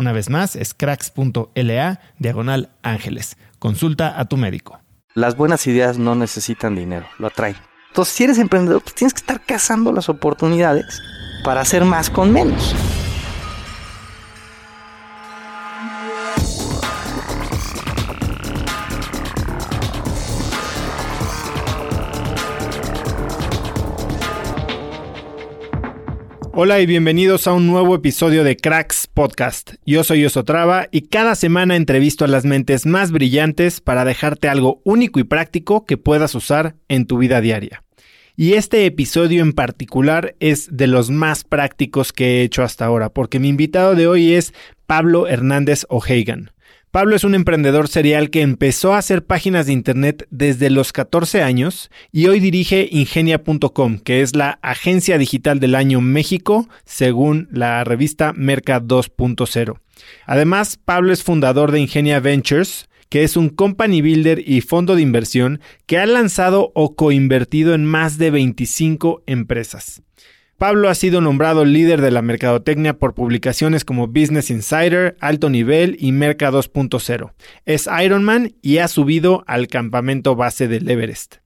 Una vez más, es cracks.la diagonal ángeles. Consulta a tu médico. Las buenas ideas no necesitan dinero, lo atraen. Entonces, si eres emprendedor, pues tienes que estar cazando las oportunidades para hacer más con menos. Hola y bienvenidos a un nuevo episodio de Cracks Podcast. Yo soy Osotrava y cada semana entrevisto a las mentes más brillantes para dejarte algo único y práctico que puedas usar en tu vida diaria. Y este episodio en particular es de los más prácticos que he hecho hasta ahora, porque mi invitado de hoy es Pablo Hernández O'Hagan. Pablo es un emprendedor serial que empezó a hacer páginas de Internet desde los 14 años y hoy dirige ingenia.com, que es la agencia digital del año México, según la revista Merca 2.0. Además, Pablo es fundador de Ingenia Ventures, que es un company builder y fondo de inversión que ha lanzado o coinvertido en más de 25 empresas. Pablo ha sido nombrado líder de la mercadotecnia por publicaciones como Business Insider, Alto Nivel y Merca 2.0. Es Ironman y ha subido al campamento base del Everest.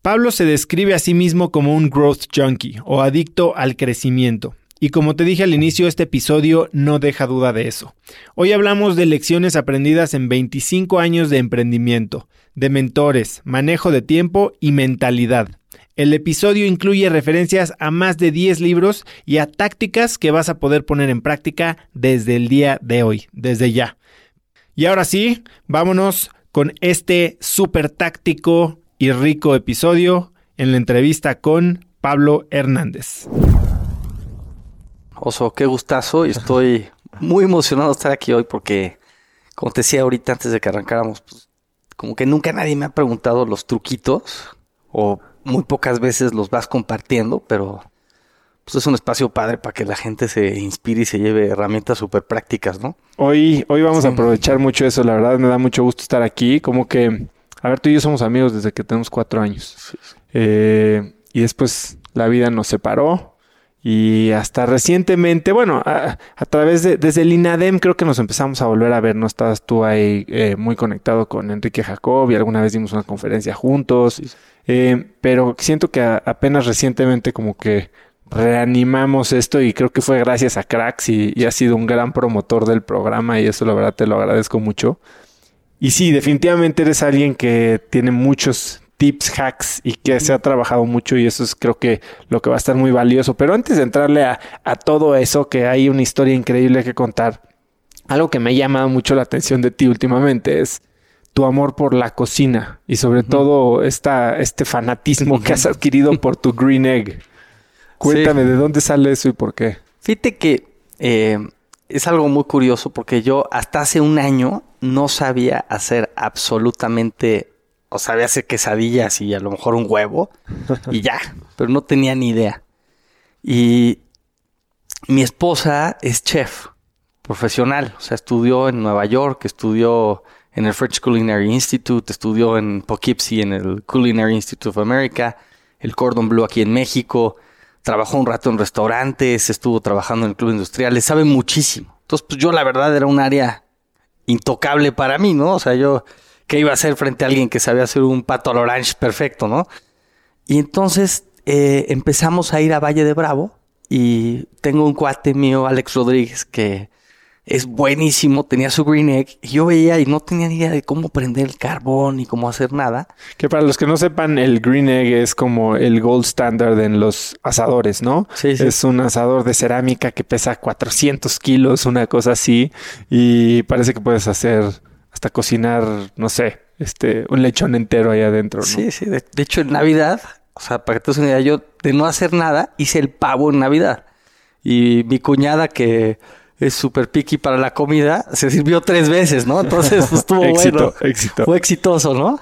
Pablo se describe a sí mismo como un growth junkie o adicto al crecimiento. Y como te dije al inicio, este episodio no deja duda de eso. Hoy hablamos de lecciones aprendidas en 25 años de emprendimiento, de mentores, manejo de tiempo y mentalidad. El episodio incluye referencias a más de 10 libros y a tácticas que vas a poder poner en práctica desde el día de hoy, desde ya. Y ahora sí, vámonos con este súper táctico y rico episodio en la entrevista con Pablo Hernández. Oso, qué gustazo y estoy muy emocionado de estar aquí hoy porque, como te decía ahorita antes de que arrancáramos, pues, como que nunca nadie me ha preguntado los truquitos o muy pocas veces los vas compartiendo, pero pues es un espacio padre para que la gente se inspire y se lleve herramientas súper prácticas, ¿no? Hoy, hoy vamos a aprovechar mucho eso, la verdad me da mucho gusto estar aquí, como que, a ver, tú y yo somos amigos desde que tenemos cuatro años. Eh, y después la vida nos separó, y hasta recientemente, bueno, a, través de, desde el INADEM creo que nos empezamos a volver a ver, ¿no? Estabas tú ahí eh, muy conectado con Enrique Jacob y alguna vez dimos una conferencia juntos, eh, pero siento que apenas recientemente como que reanimamos esto y creo que fue gracias a Cracks y, y ha sido un gran promotor del programa y eso la verdad te lo agradezco mucho. Y sí, definitivamente eres alguien que tiene muchos tips, hacks y que se ha trabajado mucho y eso es creo que lo que va a estar muy valioso. Pero antes de entrarle a todo eso, que hay una historia increíble que contar, algo que me ha llamado mucho la atención de ti últimamente es tu amor por la cocina y sobre todo esta, este fanatismo que has adquirido por tu green egg. Cuéntame de dónde sale eso y por qué. Fíjate que eh, es algo muy curioso porque yo hasta hace un año no sabía hacer absolutamente, o sabía hacer quesadillas y a lo mejor un huevo y ya, pero no tenía ni idea. Y mi esposa es chef profesional, o sea, estudió en Nueva York, estudió en el French Culinary Institute, estudió en Poughkeepsie en el Culinary Institute of America, el Cordon Bleu aquí en México, trabajó un rato en restaurantes, estuvo trabajando en el club industrial, le sabe muchísimo. Entonces, pues yo la verdad era un área intocable para mí, ¿no? O sea, yo, ¿qué iba a hacer frente a alguien que sabía hacer un pato al orange perfecto, ¿no? Y entonces eh, empezamos a ir a Valle de Bravo y tengo un cuate mío, Alex Rodríguez, que es buenísimo, tenía su green egg. Y yo veía y no tenía ni idea de cómo prender el carbón ni cómo hacer nada. Que para los que no sepan, el green egg es como el gold standard en los asadores, ¿no? Sí, sí. Es un asador de cerámica que pesa 400 kilos, una cosa así. Y parece que puedes hacer hasta cocinar, no sé, este, un lechón entero ahí adentro, ¿no? Sí, sí. De, de hecho, en Navidad, o sea, para que te des una idea, yo de no hacer nada hice el pavo en Navidad. Y mi cuñada que es súper picky para la comida, se sirvió tres veces, ¿no? Entonces, pues estuvo Éxito, bueno. éxito. Fue exitoso, ¿no?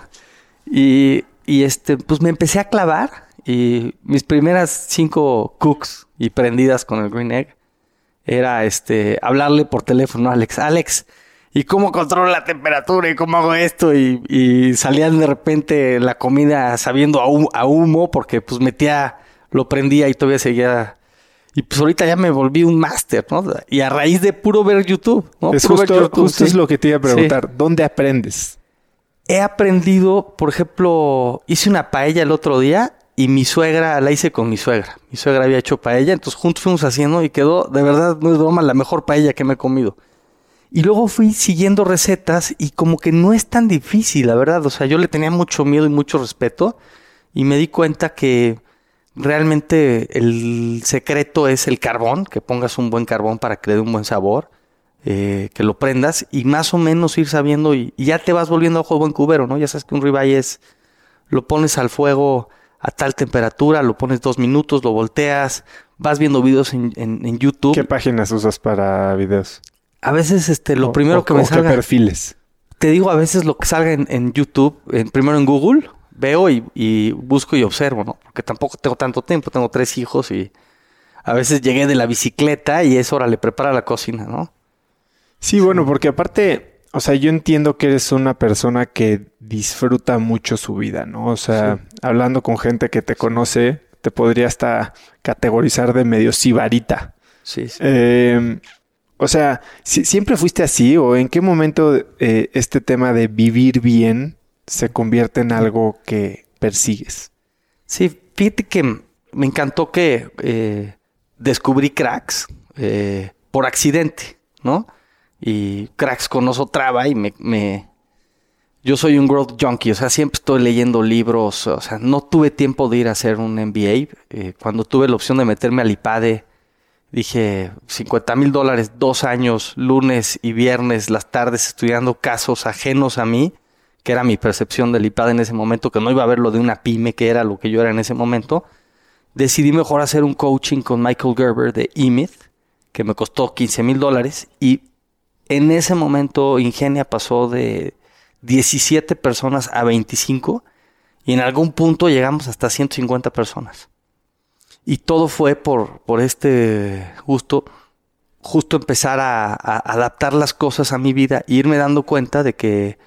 Y, y este, pues me empecé a clavar y mis primeras cinco cooks y prendidas con el Green Egg era este, hablarle por teléfono a Alex. Alex, ¿y cómo controlo la temperatura? ¿Y cómo hago esto? Y, y salían de repente la comida sabiendo a humo porque pues metía, lo prendía y todavía seguía y pues ahorita ya me volví un máster, ¿no? Y a raíz de puro ver YouTube, ¿no? Es Puro ver justo, YouTube, justo sí. es lo que te iba a Sí. preguntar. ¿Dónde aprendes? He aprendido, por ejemplo, hice una paella el otro día y mi suegra, la hice con mi suegra. Mi suegra había hecho paella, entonces juntos fuimos haciendo y quedó, de verdad, no es broma, la mejor paella que me he comido. Y luego fui siguiendo recetas y como que no es tan difícil, la verdad. O sea, yo le tenía mucho miedo y mucho respeto y me di cuenta que realmente el secreto es el carbón, que pongas un buen carbón para que le dé un buen sabor, eh, que lo prendas y más o menos ir sabiendo y, y ya te vas volviendo a ojo de buen cubero, ¿no? Ya sabes que un ribeye es, lo pones al fuego a tal temperatura, lo pones dos minutos, lo volteas, vas viendo videos en, en- en YouTube. ¿Qué páginas usas para videos? A veces este, lo O- primero o- que o me qué salga, perfiles? te digo a veces lo que salga en, en YouTube, en- primero en Google, veo y, y busco y observo, ¿no? Porque tampoco tengo tanto tiempo, tengo tres hijos y a veces llegué de la bicicleta y es hora, le prepara la cocina, ¿no? Sí, bueno, porque aparte, o sea, yo entiendo que eres una persona que disfruta mucho su vida, ¿no? O sea, hablando con gente que te conoce, te podría hasta categorizar de medio sibarita. Sí, sí. Eh, o sea, ¿si- ¿siempre fuiste así o en qué momento eh, este tema de vivir bien se convierte en algo que persigues? Sí, fíjate que me encantó que eh, descubrí cracks eh, por accidente, ¿no? Y cracks con oso traba y me, Yo soy un growth junkie, o sea, siempre estoy leyendo libros, o sea, no tuve tiempo de ir a hacer un MBA. Eh, cuando tuve la opción de meterme al IPADE, dije 50 mil dólares, dos años, lunes y viernes, las tardes estudiando casos ajenos a mí que era mi percepción del IPAD en ese momento, que no iba a ver lo de una pyme, que era lo que yo era en ese momento, decidí mejor hacer un coaching con Michael Gerber de eMyth, que me costó 15 mil dólares, y en ese momento Ingenia pasó de 17 personas a 25, y en algún punto llegamos hasta 150 personas. Y todo fue por, por este gusto, justo empezar a, a adaptar las cosas a mi vida e irme dando cuenta de que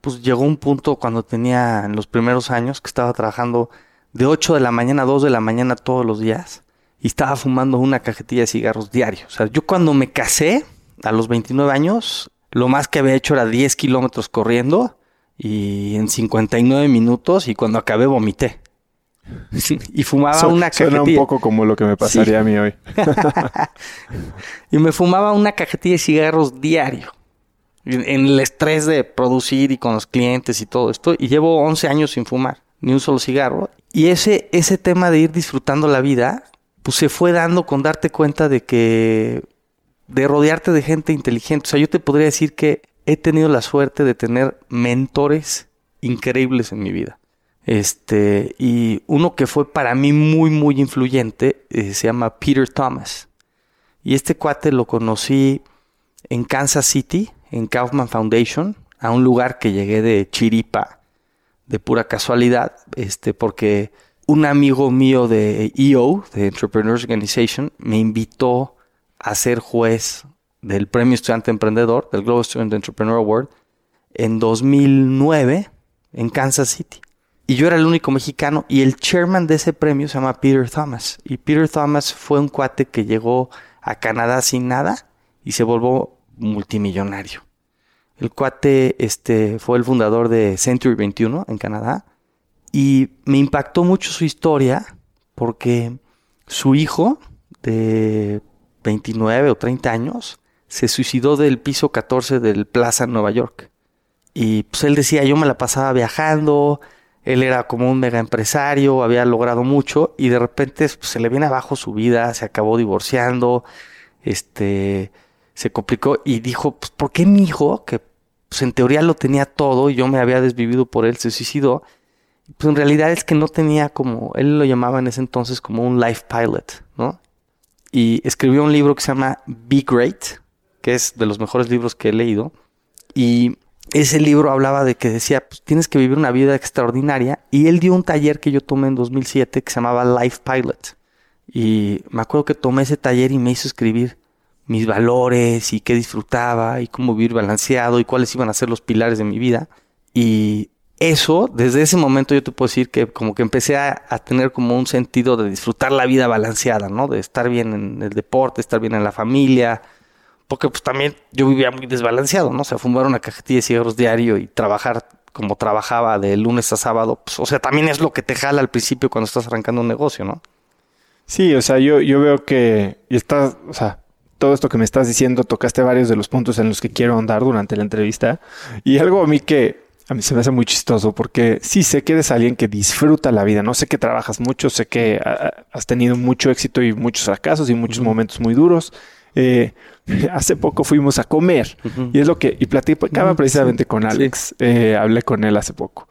pues llegó un punto cuando tenía en los primeros años que estaba trabajando de 8 de la mañana a 2 de la mañana todos los días y estaba fumando una cajetilla de cigarros diario. O sea, yo cuando me casé a los 29 años, lo más que había hecho era 10 kilómetros corriendo y en 59 minutos y cuando acabé vomité. y fumaba Su- una Suena un cajetilla. poco como lo que me pasaría Sí. a mí hoy. Y me fumaba una cajetilla de cigarros diario. En el estrés de producir y con los clientes y todo esto. Y llevo 11 años sin fumar. ni un solo cigarro. Y ese, ese tema de ir disfrutando la vida, pues se fue dando con darte cuenta de que, de rodearte de gente inteligente. O sea, yo te podría decir que he tenido la suerte de tener mentores increíbles en mi vida. Este, y uno que fue para mí muy, muy influyente eh, se llama Peter Thomas. Y este cuate lo conocí en Kansas City, en Kaufman Foundation, a un lugar que llegué de chiripa, de pura casualidad, este, porque un amigo mío de EO, de Entrepreneurs Organization, me invitó a ser juez del Premio Estudiante Emprendedor, del Global Student Entrepreneur Award, en 2009 en Kansas City. Y yo era el único mexicano y el chairman de ese premio se llama Peter Thomas. Y Peter Thomas fue un cuate que llegó a Canadá sin nada y se volvió multimillonario. El cuate este, fue el fundador de Century 21 en Canadá y me impactó mucho su historia porque su hijo de 29 o 30 años se suicidó del piso 14 del Plaza Nueva York. Y pues él decía, yo me la pasaba viajando, él era como un mega empresario, había logrado mucho y de repente pues, se le viene abajo su vida, se acabó divorciando, este, se complicó y dijo, pues, ¿por qué mi hijo, que pues, en teoría lo tenía todo y yo me había desvivido por él, se suicidó? Pues en realidad es que no tenía como, él lo llamaba en ese entonces como un life pilot, ¿no? Y escribió un libro que se llama Be Great, que es de los mejores libros que he leído. Y ese libro hablaba de que decía, pues tienes que vivir una vida extraordinaria. Y él dio un taller que yo tomé en 2007 que se llamaba Life Pilot. Y me acuerdo que tomé ese taller y me hizo escribir mis valores y qué disfrutaba y cómo vivir balanceado y cuáles iban a ser los pilares de mi vida. Y eso, desde ese momento yo te puedo decir que como que empecé a, tener como un sentido de disfrutar la vida balanceada, ¿no? De estar bien en el deporte, estar bien en la familia, porque pues también yo vivía muy desbalanceado, ¿no? O sea, fumar una cajetilla de cigarros diario y trabajar como trabajaba de lunes a sábado, pues, o sea, también es lo que te jala al principio cuando estás arrancando un negocio, ¿no? Sí, o sea, yo, yo veo que y estás, o sea, todo esto que me estás diciendo, tocaste varios de los puntos en los que quiero andar durante la entrevista. Y algo a mí que a mí se me hace muy chistoso porque sí sé que eres alguien que disfruta la vida, no sé que trabajas mucho, sé que has tenido mucho éxito y muchos fracasos y muchos momentos muy duros. Eh, hace poco fuimos a comer y es lo que, y platicaba precisamente con Alex, eh, hablé con él hace poco.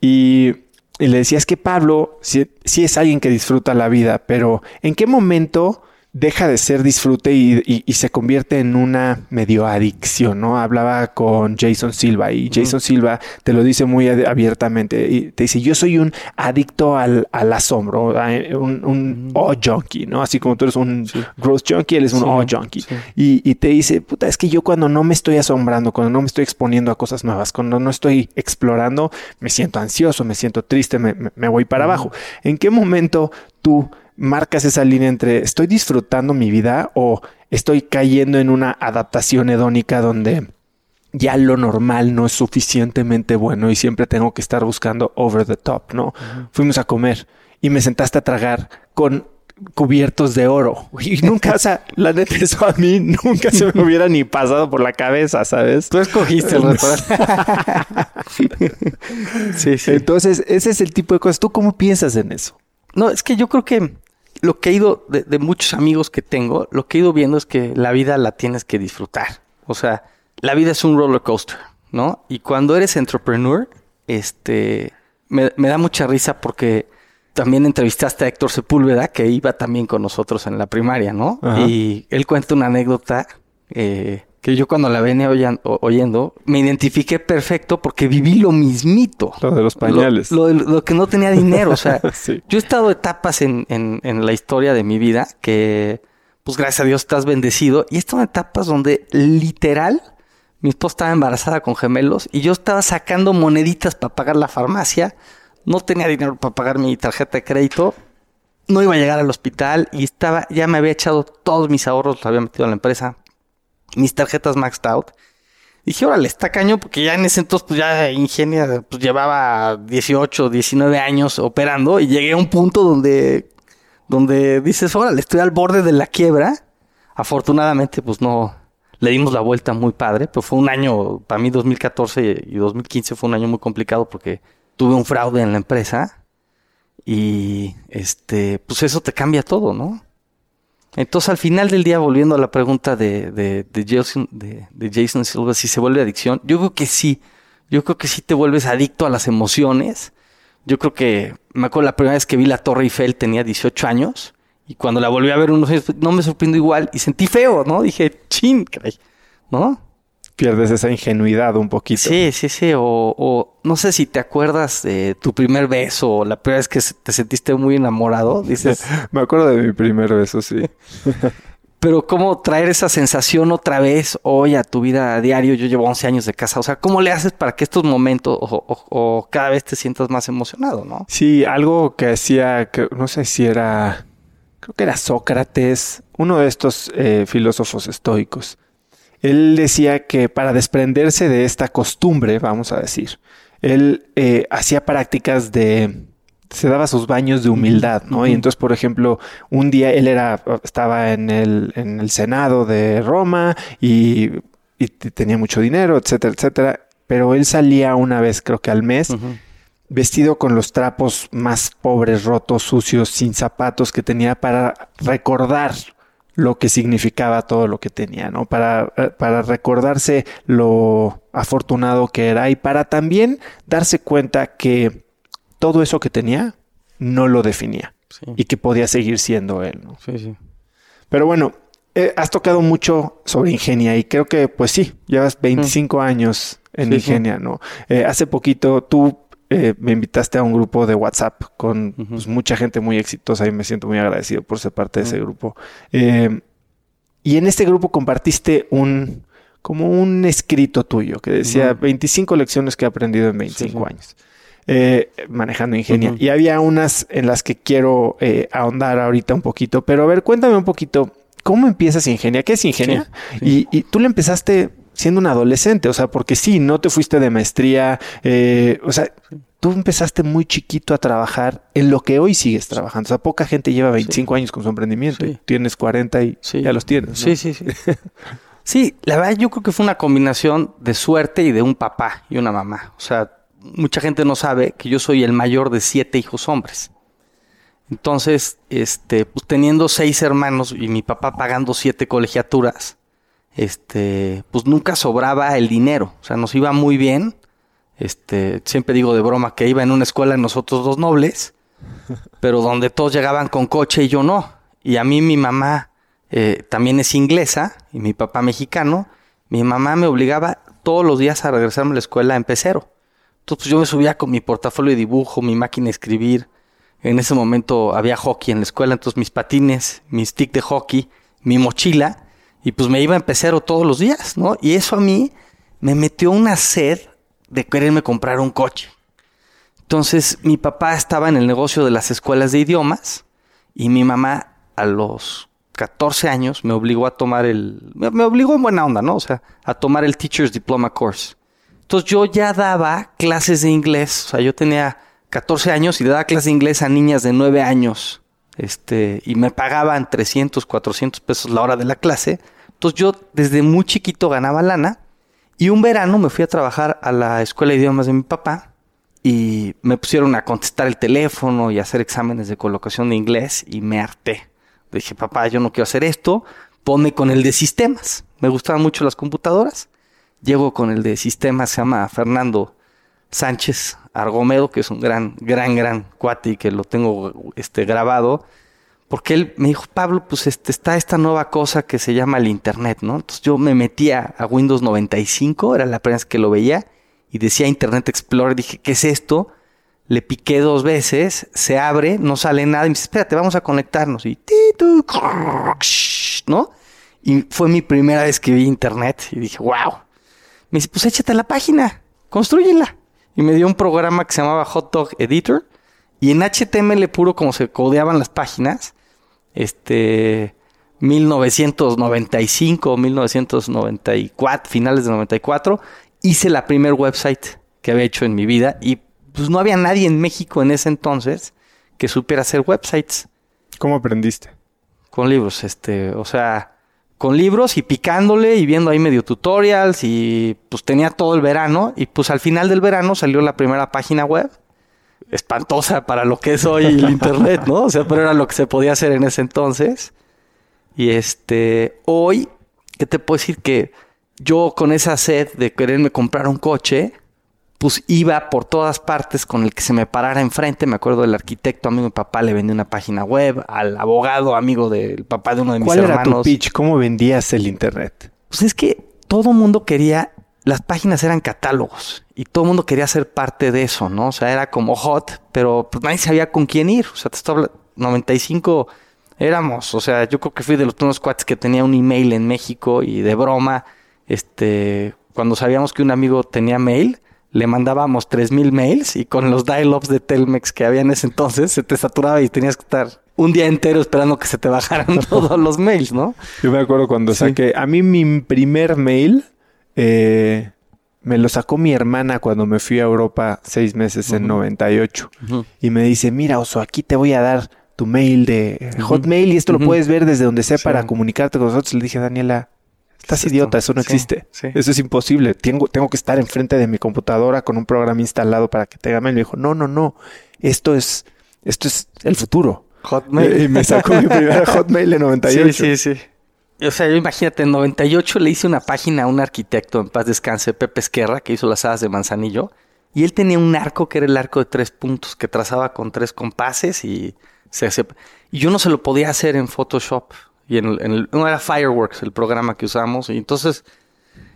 Y, y, le decía es que Pablo sí, sí es alguien que disfruta la vida, pero ¿en qué momento deja de ser disfrute y, y, se convierte en una medio adicción, ¿no? Hablaba con Jason Silva y Jason Silva te lo dice muy abiertamente y te dice, yo soy un adicto al, al asombro, un, un O junkie, ¿no? Así como tú eres un growth junkie, él es un sí. O junkie. Y, y, te dice, puta, es que yo cuando no me estoy asombrando, cuando no me estoy exponiendo a cosas nuevas, cuando no estoy explorando, me siento ansioso, me siento triste, me, me voy para abajo. ¿En qué momento tú marcas esa línea entre estoy disfrutando mi vida o estoy cayendo en una adaptación hedónica donde ya lo normal no es suficientemente bueno y siempre tengo que estar buscando over the top, ¿no? Uh -huh. Fuimos a comer y me sentaste a tragar con cubiertos de oro. Y nunca, o sea, la neta, eso a mí nunca se me hubiera ni pasado por la cabeza, ¿sabes? Tú escogiste el restaurante. sí, sí. Entonces, ese es el tipo de cosas. ¿Tú cómo piensas en eso? No, es que yo creo que lo que he ido, de, de, muchos amigos que tengo, lo que he ido viendo es que la vida la tienes que disfrutar. O sea, la vida es un roller coaster, ¿no? Y cuando eres entrepreneur, este, me, me da mucha risa porque también entrevistaste a Héctor Sepúlveda, que iba también con nosotros en la primaria, ¿no? Ajá. Y él cuenta una anécdota eh, que yo cuando la venía oyendo, me identifiqué perfecto porque viví lo mismito. Lo de los pañales. Lo, lo, lo que no tenía dinero. O sea, sí. yo he estado etapas en, en, en, la historia de mi vida que, pues gracias a Dios, estás bendecido. Y estas etapas donde literal mi esposa estaba embarazada con gemelos y yo estaba sacando moneditas para pagar la farmacia. No tenía dinero para pagar mi tarjeta de crédito. No iba a llegar al hospital y estaba, ya me había echado todos mis ahorros, los había metido a la empresa mis tarjetas maxed out. Dije, órale, está caño, porque ya en ese entonces, pues ya Ingenia pues, llevaba 18, 19 años operando y llegué a un punto donde, donde dices, órale, estoy al borde de la quiebra. Afortunadamente, pues no, le dimos la vuelta muy padre, pero fue un año, para mí 2014 y 2015 fue un año muy complicado porque tuve un fraude en la empresa y este, pues eso te cambia todo, ¿no? Entonces al final del día, volviendo a la pregunta de, de, de Jason, de, de Jason Silva, si se vuelve adicción, yo creo que sí. Yo creo que sí te vuelves adicto a las emociones. Yo creo que, me acuerdo la primera vez que vi la Torre Eiffel tenía 18 años y cuando la volví a ver unos años, no me sorprendió igual y sentí feo, ¿no? Dije, chin, caray, ¿no? Pierdes esa ingenuidad un poquito. Sí, sí, sí. O, o, no sé si te acuerdas de tu primer beso o la primera vez que te sentiste muy enamorado. Dices. Me acuerdo de mi primer beso, sí. Pero cómo traer esa sensación otra vez hoy a tu vida a diario. Yo llevo 11 años de casa. O sea, ¿cómo le haces para que estos momentos o, o, o cada vez te sientas más emocionado, no? Sí, algo que hacía, que no sé si era, creo que era Sócrates, uno de estos eh, filósofos estoicos. Él decía que para desprenderse de esta costumbre, vamos a decir, él eh, hacía prácticas de se daba sus baños de humildad, ¿no? Y entonces, por ejemplo, un día él era, estaba en el, en el Senado de Roma y, y tenía mucho dinero, etcétera, etcétera. Pero él salía una vez, creo que al mes, uh -huh. vestido con los trapos más pobres, rotos, sucios, sin zapatos que tenía para recordar lo que significaba todo lo que tenía, ¿no? Para, para recordarse lo afortunado que era y para también darse cuenta que todo eso que tenía no lo definía sí. y que podía seguir siendo él. ¿no? Sí, sí. Pero bueno, eh, has tocado mucho sobre Ingenia y creo que pues sí, llevas 25 mm. años en sí, Ingenia. ¿no? Eh, hace poquito tú eh, me invitaste a un grupo de WhatsApp con uh -huh. pues, mucha gente muy exitosa y me siento muy agradecido por ser parte uh -huh. de ese grupo. Eh, y en este grupo compartiste un como un escrito tuyo que decía uh -huh. 25 lecciones que he aprendido en 25 años eh, manejando Ingenia. -huh. Y había unas en las que quiero ahondar ahorita un poquito, pero a ver, cuéntame un poquito, ¿cómo empiezas Ingenia? ¿Qué es Ingenia? Sí, sí. Y, y, tú le empezaste siendo un adolescente, o sea, porque sí, no te fuiste de maestría, eh, o sea, tú empezaste muy chiquito a trabajar en lo que hoy sigues trabajando. O sea, poca gente lleva 25 sí. años con su emprendimiento. Y tienes 40 y ya los tienes. ¿no? Sí, sí, sí. sí, la verdad yo creo que fue una combinación de suerte y de un papá y una mamá. O sea, mucha gente no sabe que yo soy el mayor de siete hijos hombres. Entonces, este, pues teniendo seis hermanos y mi papá pagando siete colegiaturas, este, pues nunca sobraba el dinero. O sea, nos iba muy bien. Este, siempre digo de broma que iba en una escuela nosotros dos nobles, pero donde todos llegaban con coche y yo no. Y a mí mi mamá eh, también es inglesa y mi papá mexicano. Mi mamá me obligaba todos los días a regresarme a la escuela en pecero. Entonces pues, yo me subía con mi portafolio de dibujo, mi máquina de escribir. En ese momento había hockey en la escuela, entonces mis patines, mi stick de hockey, mi mochila, y pues me iba en pecero todos los días, ¿no? Y eso a mí me metió una sed de quererme comprar un coche. Entonces mi papá estaba en el negocio de las escuelas de idiomas y mi mamá a los 14 años me obligó a tomar el... Me obligó en buena onda, ¿no? O sea, a tomar el Teacher's Diploma Course. Entonces yo ya daba clases de inglés, o sea, yo tenía 14 años y daba clases de inglés a niñas de 9 años, este, y me pagaban 300, 400 pesos la hora de la clase. Entonces yo desde muy chiquito ganaba lana y un verano me fui a trabajar a la escuela de idiomas de mi papá y me pusieron a contestar el teléfono y a hacer exámenes de colocación de inglés y me harté. Dije, papá, yo no quiero hacer esto, ponme con el de sistemas. Me gustaban mucho las computadoras llego con el de sistemas, se llama Fernando Sánchez Argomedo, que es un gran, gran, gran cuate y que lo tengo este, grabado, porque él me dijo, Pablo, pues este, está esta nueva cosa que se llama el Internet, ¿no? Entonces yo me metía a Windows 95, era la primera vez que lo veía, y decía Internet Explorer, dije, ¿qué es esto? Le piqué dos veces, se abre, no sale nada, y me dice, espérate, vamos a conectarnos, y ¿no? Y fue mi primera vez que vi Internet, y dije, wow. Me dice, pues échate la página, construyela. Y me dio un programa que se llamaba Hot Dog Editor. Y en HTML puro, como se codeaban las páginas, este, 1995, 1994, finales de 94, hice la primer website que había hecho en mi vida. Y pues no había nadie en México en ese entonces que supiera hacer websites. ¿Cómo aprendiste? Con libros, este, o sea, con libros y picándole y viendo ahí medio tutorials y pues tenía todo el verano y pues al final del verano salió la primera página web espantosa para lo que es hoy el internet, ¿no? O sea, pero era lo que se podía hacer en ese entonces. Y este, hoy, ¿qué te puedo decir? Que yo con esa sed de quererme comprar un coche, pues iba por todas partes con el que se me parara enfrente. Me acuerdo del arquitecto amigo de mi papá, le vendía una página web, al abogado amigo del papá de uno de mis hermanos. ¿Cuál era tu pitch? ¿Cómo vendías el internet? Pues es que todo mundo quería, las páginas eran catálogos y todo el mundo quería ser parte de eso, ¿no? O sea, era como hot, pero pues nadie sabía con quién ir. O sea, te estoy 95 éramos, o sea, yo creo que fui de los primeros cuates que tenía un email en México y de broma, este, cuando sabíamos que un amigo tenía mail, le mandábamos 3000 mails y con los dial-ups de Telmex que había en ese entonces se te saturaba y tenías que estar un día entero esperando que se te bajaran todos los mails, ¿no? Yo me acuerdo cuando saqué, a mí mi primer mail eh, me lo sacó mi hermana cuando me fui a Europa seis meses en 98 y me dice, mira Oso, aquí te voy a dar tu mail de Hotmail y esto lo puedes ver desde donde sea para comunicarte con nosotros. Le dije, Daniela, Estás idiota, eso no existe. Eso es imposible. Tengo, tengo que estar enfrente de mi computadora con un programa instalado para que te mail. Me dijo, no, no, no. Esto es, esto es el futuro. Hotmail. Y me sacó mi primera Hotmail de 98. Sí, sí, sí. O sea, yo imagínate, en 98 le hice una página a un arquitecto en paz descanse, Pepe Esquerra, que hizo las hadas de Manzanillo. Y él tenía un arco que era el arco de tres puntos, que trazaba con tres compases y se hacía... Y yo no se lo podía hacer en Photoshop. Y en, el, no era Fireworks el programa que usamos. Y entonces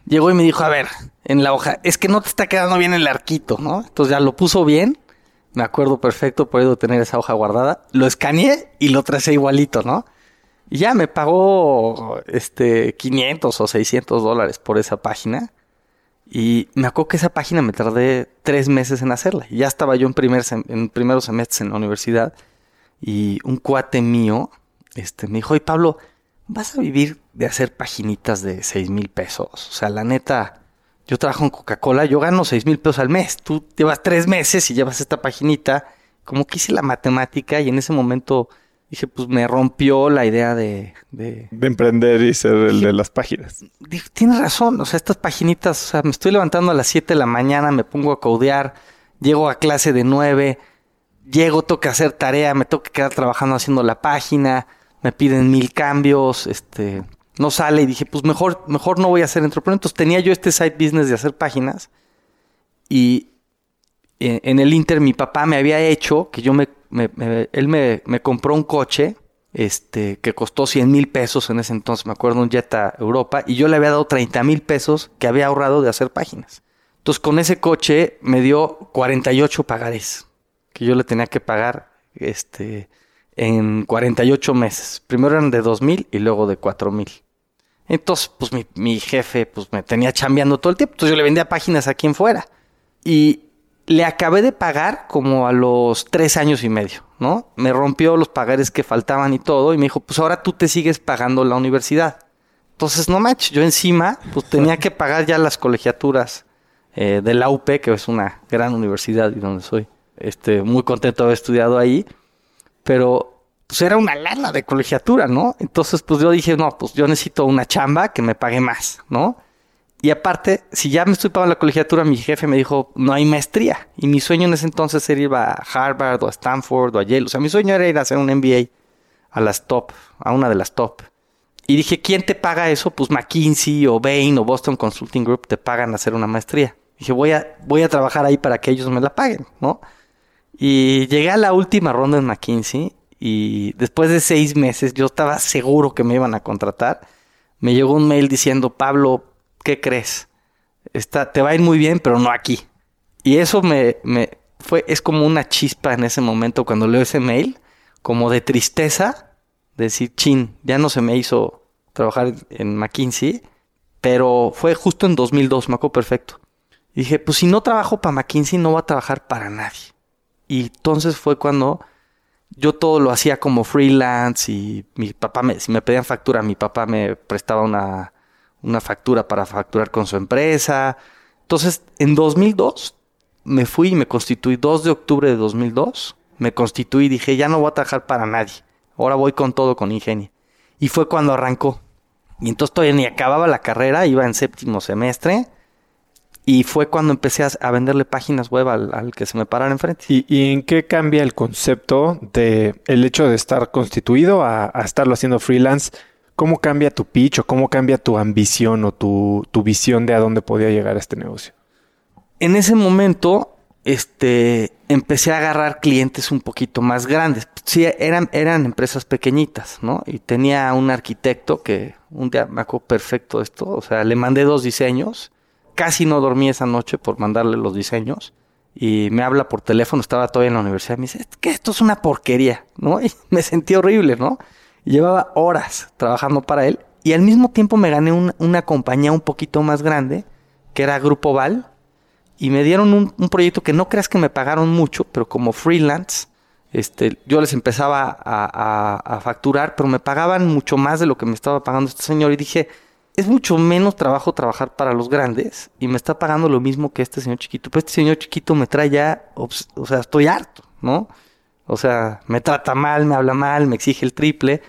llegó y me dijo, a ver, en la hoja, es que no te está quedando bien el arquito, ¿no? Entonces ya lo puso bien. Me acuerdo perfecto, por tener esa hoja guardada. Lo escaneé y lo tracé igualito, ¿no? Y ya me pagó este 500 o 600 dólares por esa página. Y me acuerdo que esa página me tardé tres meses en hacerla. Ya estaba yo en, primer en primeros semestres en la universidad. Y un cuate mío este, me dijo, oye Pablo, vas a vivir de hacer paginitas de 6 mil pesos. O sea, la neta, yo trabajo en Coca-Cola, yo gano 6 mil pesos al mes. Tú llevas tres meses y llevas esta paginita. Como que hice la matemática y en ese momento dije, pues me rompió la idea de... De, emprender y ser el de las páginas. Dije, tienes razón, o sea, estas paginitas, o sea, me estoy levantando a las 7 de la mañana, me pongo a codear, llego a clase de 9, llego, tengo que hacer tarea, me tengo que quedar trabajando haciendo la página, me piden mil cambios, este, no sale y dije, pues mejor, mejor no voy a hacer entrepreneur. Entonces tenía yo este side business de hacer páginas y en el Inter mi papá me había hecho que yo me, él me, me, compró un coche este, que costó 100 mil pesos en ese entonces, me acuerdo, un Jetta Europa, y yo le había dado 30 mil pesos que había ahorrado de hacer páginas. Entonces con ese coche me dio 48 pagares que yo le tenía que pagar este, en 48 meses. Primero eran de 2.000 y luego de 4.000. Entonces, pues mi, mi, jefe pues me tenía chambeando todo el tiempo. Entonces yo le vendía páginas a quien fuera. Y le acabé de pagar como a los tres años y medio, ¿no? Me rompió los pagares que faltaban y todo. Y me dijo, pues ahora tú te sigues pagando la universidad. Entonces, no manches, yo encima, pues tenía que pagar ya las colegiaturas eh, de la UP, que es una gran universidad y donde soy este, muy contento de haber estudiado ahí pero pues era una lana de colegiatura, ¿no? Entonces, pues yo dije, no, pues yo necesito una chamba que me pague más, ¿no? Y aparte, si ya me estoy pagando la colegiatura, mi jefe me dijo, no hay maestría. Y mi sueño en ese entonces era ir a Harvard o a Stanford o a Yale. O sea, mi sueño era ir a hacer un MBA a las top, a una de las top. Y dije, ¿quién te paga eso? Pues McKinsey o Bain o Boston Consulting Group te pagan hacer una maestría. Dije, voy a, voy a trabajar ahí para que ellos me la paguen, ¿no? Y llegué a la última ronda en McKinsey y después de seis meses yo estaba seguro que me iban a contratar. Me llegó un mail diciendo, Pablo, ¿qué crees? Está, te va a ir muy bien, pero no aquí. Y eso me, me fue, es como una chispa en ese momento cuando leo ese mail, como de tristeza, de decir, chin, ya no se me hizo trabajar en McKinsey, pero fue justo en 2002, me acuerdo perfecto. Y dije, pues si no trabajo para McKinsey, no voy a trabajar para nadie. Y entonces fue cuando yo todo lo hacía como freelance y mi papá, me, si me pedían factura, mi papá me prestaba una, una factura para facturar con su empresa. Entonces, en 2002 me fui y me constituí, 2 de octubre de 2002, me constituí y dije, ya no voy a trabajar para nadie, ahora voy con todo, con ingenio. Y fue cuando arrancó. Y entonces todavía ni acababa la carrera, iba en séptimo semestre Y fue cuando empecé a, venderle páginas web al, que se me parara enfrente. ¿Y, en qué cambia el concepto de el hecho de estar constituido a, estarlo haciendo freelance? ¿Cómo cambia tu pitch o cómo cambia tu ambición o tu, tu visión de a dónde podía llegar este negocio? En ese momento, este, empecé a agarrar clientes un poquito más grandes. Sí, eran, eran empresas pequeñitas, ¿no? Y tenía un arquitecto que un día me acuerdo perfecto esto. O sea, le mandé dos diseños casi no dormí esa noche por mandarle los diseños. Y me habla por teléfono, estaba todavía en la universidad. Me dice, que esto es una porquería, ¿no? Y me sentí horrible, ¿no? llevaba horas trabajando para él. Y al mismo tiempo me gané una compañía un poquito más grande, que era Grupo Val. Y me dieron un, proyecto que no creas que me pagaron mucho, pero como freelance, este, yo les empezaba a, a facturar, pero me pagaban mucho más de lo que me estaba pagando este señor. Y dije, es mucho menos trabajo trabajar para los grandes y me está pagando lo mismo que este señor chiquito. Pero este señor chiquito me trae ya, o sea, estoy harto, ¿no? O sea, me trata mal, me habla mal, me exige el triple.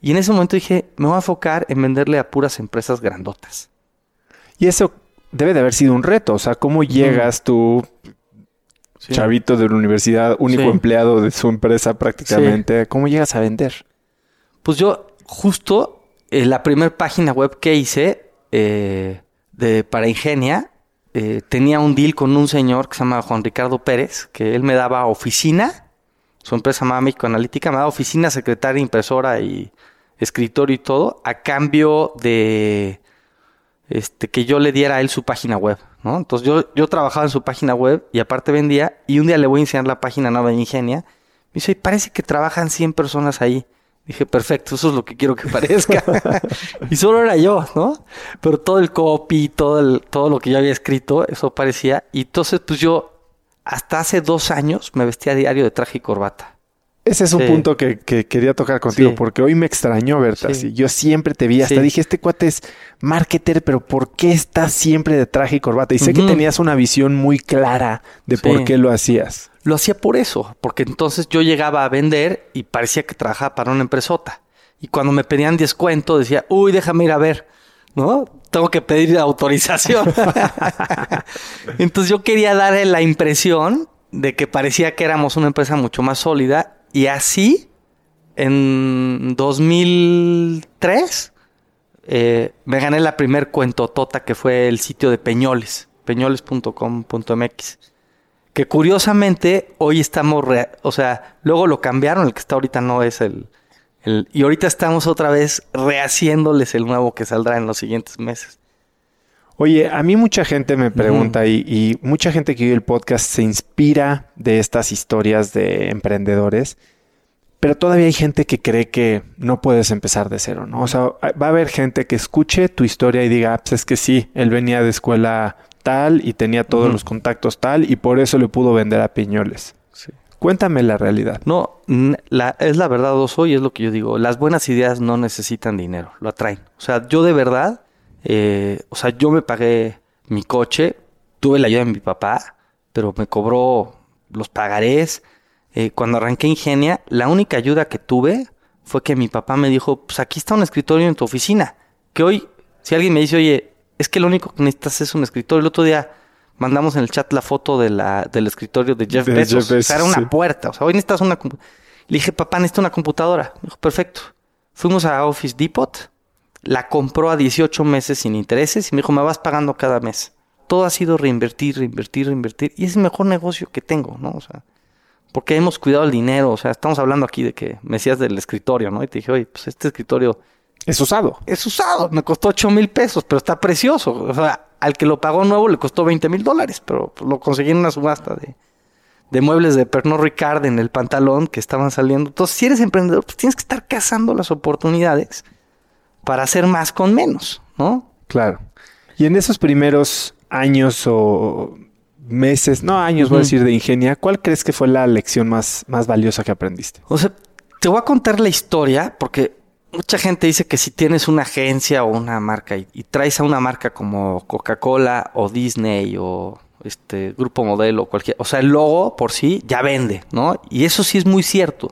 Y en ese momento dije, me voy a enfocar en venderle a puras empresas grandotas. Y eso debe de haber sido un reto. O sea, ¿cómo llegas tú, chavito de la universidad, único empleado de su empresa prácticamente, cómo llegas a vender? Pues yo justo eh, la primera página web que hice eh, de, para Ingenia eh, tenía un deal con un señor que se llama Juan Ricardo Pérez, que él me daba oficina, su empresa llamaba México Analítica, me daba oficina, secretaria, impresora y escritorio y todo, a cambio de este, que yo le diera a él su página web. ¿no? Entonces yo, yo trabajaba en su página web y aparte vendía, y un día le voy a enseñar la página nueva de Ingenia. Me dice, parece que trabajan 100 personas ahí. Dije, perfecto, eso es lo que quiero que parezca. y solo era yo, ¿no? Pero todo el copy, todo, el, todo lo que yo había escrito, eso parecía. Y entonces, pues yo, hasta hace dos años, me vestía a diario de traje y corbata. Ese es un punto que, quería tocar contigo, porque hoy me extrañó verte así. Yo siempre te vi, hasta dije, este cuate es marketer, pero ¿por qué estás siempre de traje y corbata? Y sé que tenías una visión muy clara de por qué lo hacías. Lo hacía por eso, porque entonces yo llegaba a vender y parecía que trabajaba para una empresota. Y cuando me pedían descuento, decía, uy, déjame ir a ver, ¿no? Tengo que pedir autorización. entonces yo quería darle la impresión de que parecía que éramos una empresa mucho más sólida y así, en 2003, eh, me gané la primer cuentotota que fue el sitio de Peñoles, peñoles.com.mx. Que curiosamente hoy estamos, o sea, luego lo cambiaron, el que está ahorita no es el, el, Y ahorita estamos otra vez rehaciéndoles el nuevo que saldrá en los siguientes meses. Oye, a mí mucha gente me pregunta y, mucha gente que oye el podcast se inspira de estas historias de emprendedores, pero todavía hay gente que cree que no puedes empezar de cero, ¿no? O sea, va a haber gente que escuche tu historia y diga, ah, pues es que sí, él venía de escuela tal y tenía todos los contactos tal y por eso le pudo vender a piñoles. Cuéntame la realidad. No, la, es la verdad, soy, es lo que yo digo. Las buenas ideas no necesitan dinero, lo atraen. O sea, yo de verdad eh, o sea, yo me pagué mi coche, tuve la ayuda de mi papá, pero me cobró los pagarés. Eh, cuando arranqué Ingenia, la única ayuda que tuve fue que mi papá me dijo, pues aquí está un escritorio en tu oficina. Que hoy, si alguien me dice, oye, es que lo único que necesitas es un escritorio. El otro día mandamos en el chat la foto de la, del escritorio de Jeff, Bezos. O sea, era una puerta. O sea, hoy necesitas una... Le dije, papá, necesito una computadora. Me dijo, perfecto. Fuimos a Office Depot la compró a 18 meses sin intereses y me dijo, me vas pagando cada mes. Todo ha sido reinvertir, reinvertir, reinvertir. Y es el mejor negocio que tengo, ¿no? O sea, porque hemos cuidado el dinero. O sea, estamos hablando aquí de que me decías del escritorio, ¿no? Y te dije, oye, pues este escritorio... Es usado. Es usado. Me costó 8 mil pesos, pero está precioso. O sea, al que lo pagó nuevo le costó 20 mil dólares, pero lo conseguí en una subasta de, de muebles de Pernod Ricard en el pantalón que estaban saliendo. Entonces, si eres emprendedor, pues tienes que estar cazando las oportunidades para hacer más con menos, ¿no? Claro. Y en esos primeros años o meses, no años, voy a decir, de ingenia, ¿cuál crees que fue la lección más, más valiosa que aprendiste? O sea, te voy a contar la historia porque mucha gente dice que si tienes una agencia o una marca y, traes a una marca como Coca-Cola o Disney o este grupo modelo o cualquier, o sea, el logo por sí ya vende, ¿no? Y eso sí es muy cierto.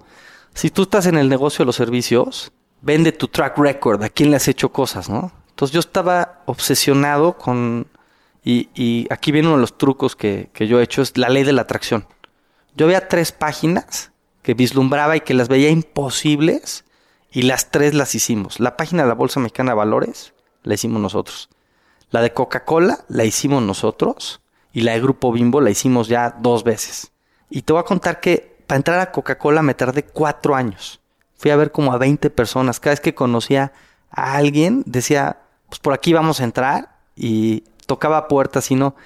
Si tú estás en el negocio de los servicios, vende tu track record, a quién le has hecho cosas, ¿no? Entonces yo estaba obsesionado con Y, y aquí viene uno de los trucos que, que yo he hecho, es la ley de la atracción. Yo veía tres páginas que vislumbraba y que las veía imposibles y las tres las hicimos. La página de la Bolsa Mexicana de Valores la hicimos nosotros. La de Coca-Cola la hicimos nosotros y la de Grupo Bimbo la hicimos ya dos veces. Y te voy a contar que para entrar a Coca-Cola me tardé cuatro años. Fui a ver como a 20 personas. Cada vez que conocía a alguien decía, pues por aquí vamos a entrar y tocaba puertas y no.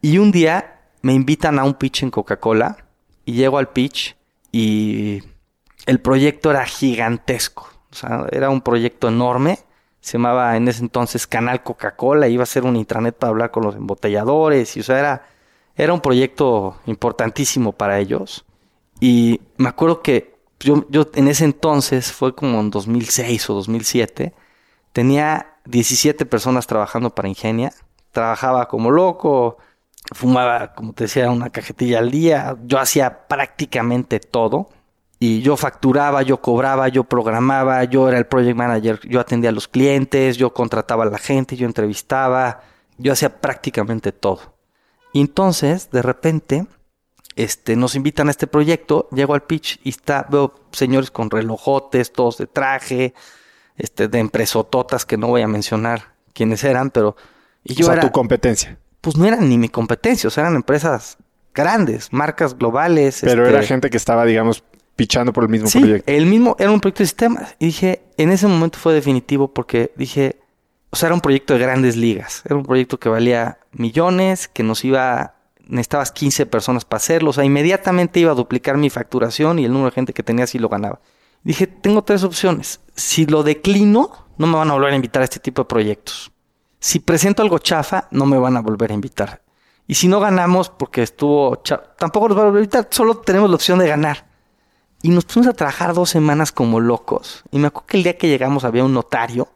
Y un día me invitan a un pitch en Coca-Cola y llego al pitch y el proyecto era gigantesco. O sea, era un proyecto enorme. Se llamaba en ese entonces Canal Coca-Cola. Iba a ser un intranet para hablar con los embotelladores. Y, o sea, era, era un proyecto importantísimo para ellos. Y me acuerdo que yo, yo en ese entonces, fue como en 2006 o 2007, tenía 17 personas trabajando para Ingenia. Trabajaba como loco, fumaba, como te decía, una cajetilla al día. Yo hacía prácticamente todo. Y yo facturaba, yo cobraba, yo programaba, yo era el project manager, yo atendía a los clientes, yo contrataba a la gente, yo entrevistaba, yo hacía prácticamente todo. Y entonces, de repente, este, nos invitan a este proyecto, llego al pitch y está, veo señores con relojotes, todos de traje, este, de empresototas que no voy a mencionar quiénes eran, pero y yo o sea, era, tu competencia. Pues no eran ni mi competencia, o sea, eran empresas grandes, marcas globales. Pero este, era gente que estaba, digamos, pichando por el mismo sí, proyecto. El mismo, era un proyecto de sistemas. Y dije, en ese momento fue definitivo porque dije, o sea, era un proyecto de grandes ligas. Era un proyecto que valía millones, que nos iba, necesitabas 15 personas para hacerlo. O sea, inmediatamente iba a duplicar mi facturación y el número de gente que tenía si lo ganaba. Dije, tengo tres opciones. Si lo declino, no me van a volver a invitar a este tipo de proyectos. Si presento algo chafa, no me van a volver a invitar. Y si no ganamos porque estuvo chafa, tampoco nos van a volver a invitar. Solo tenemos la opción de ganar. Y nos pusimos a trabajar dos semanas como locos. Y me acuerdo que el día que llegamos había un notario.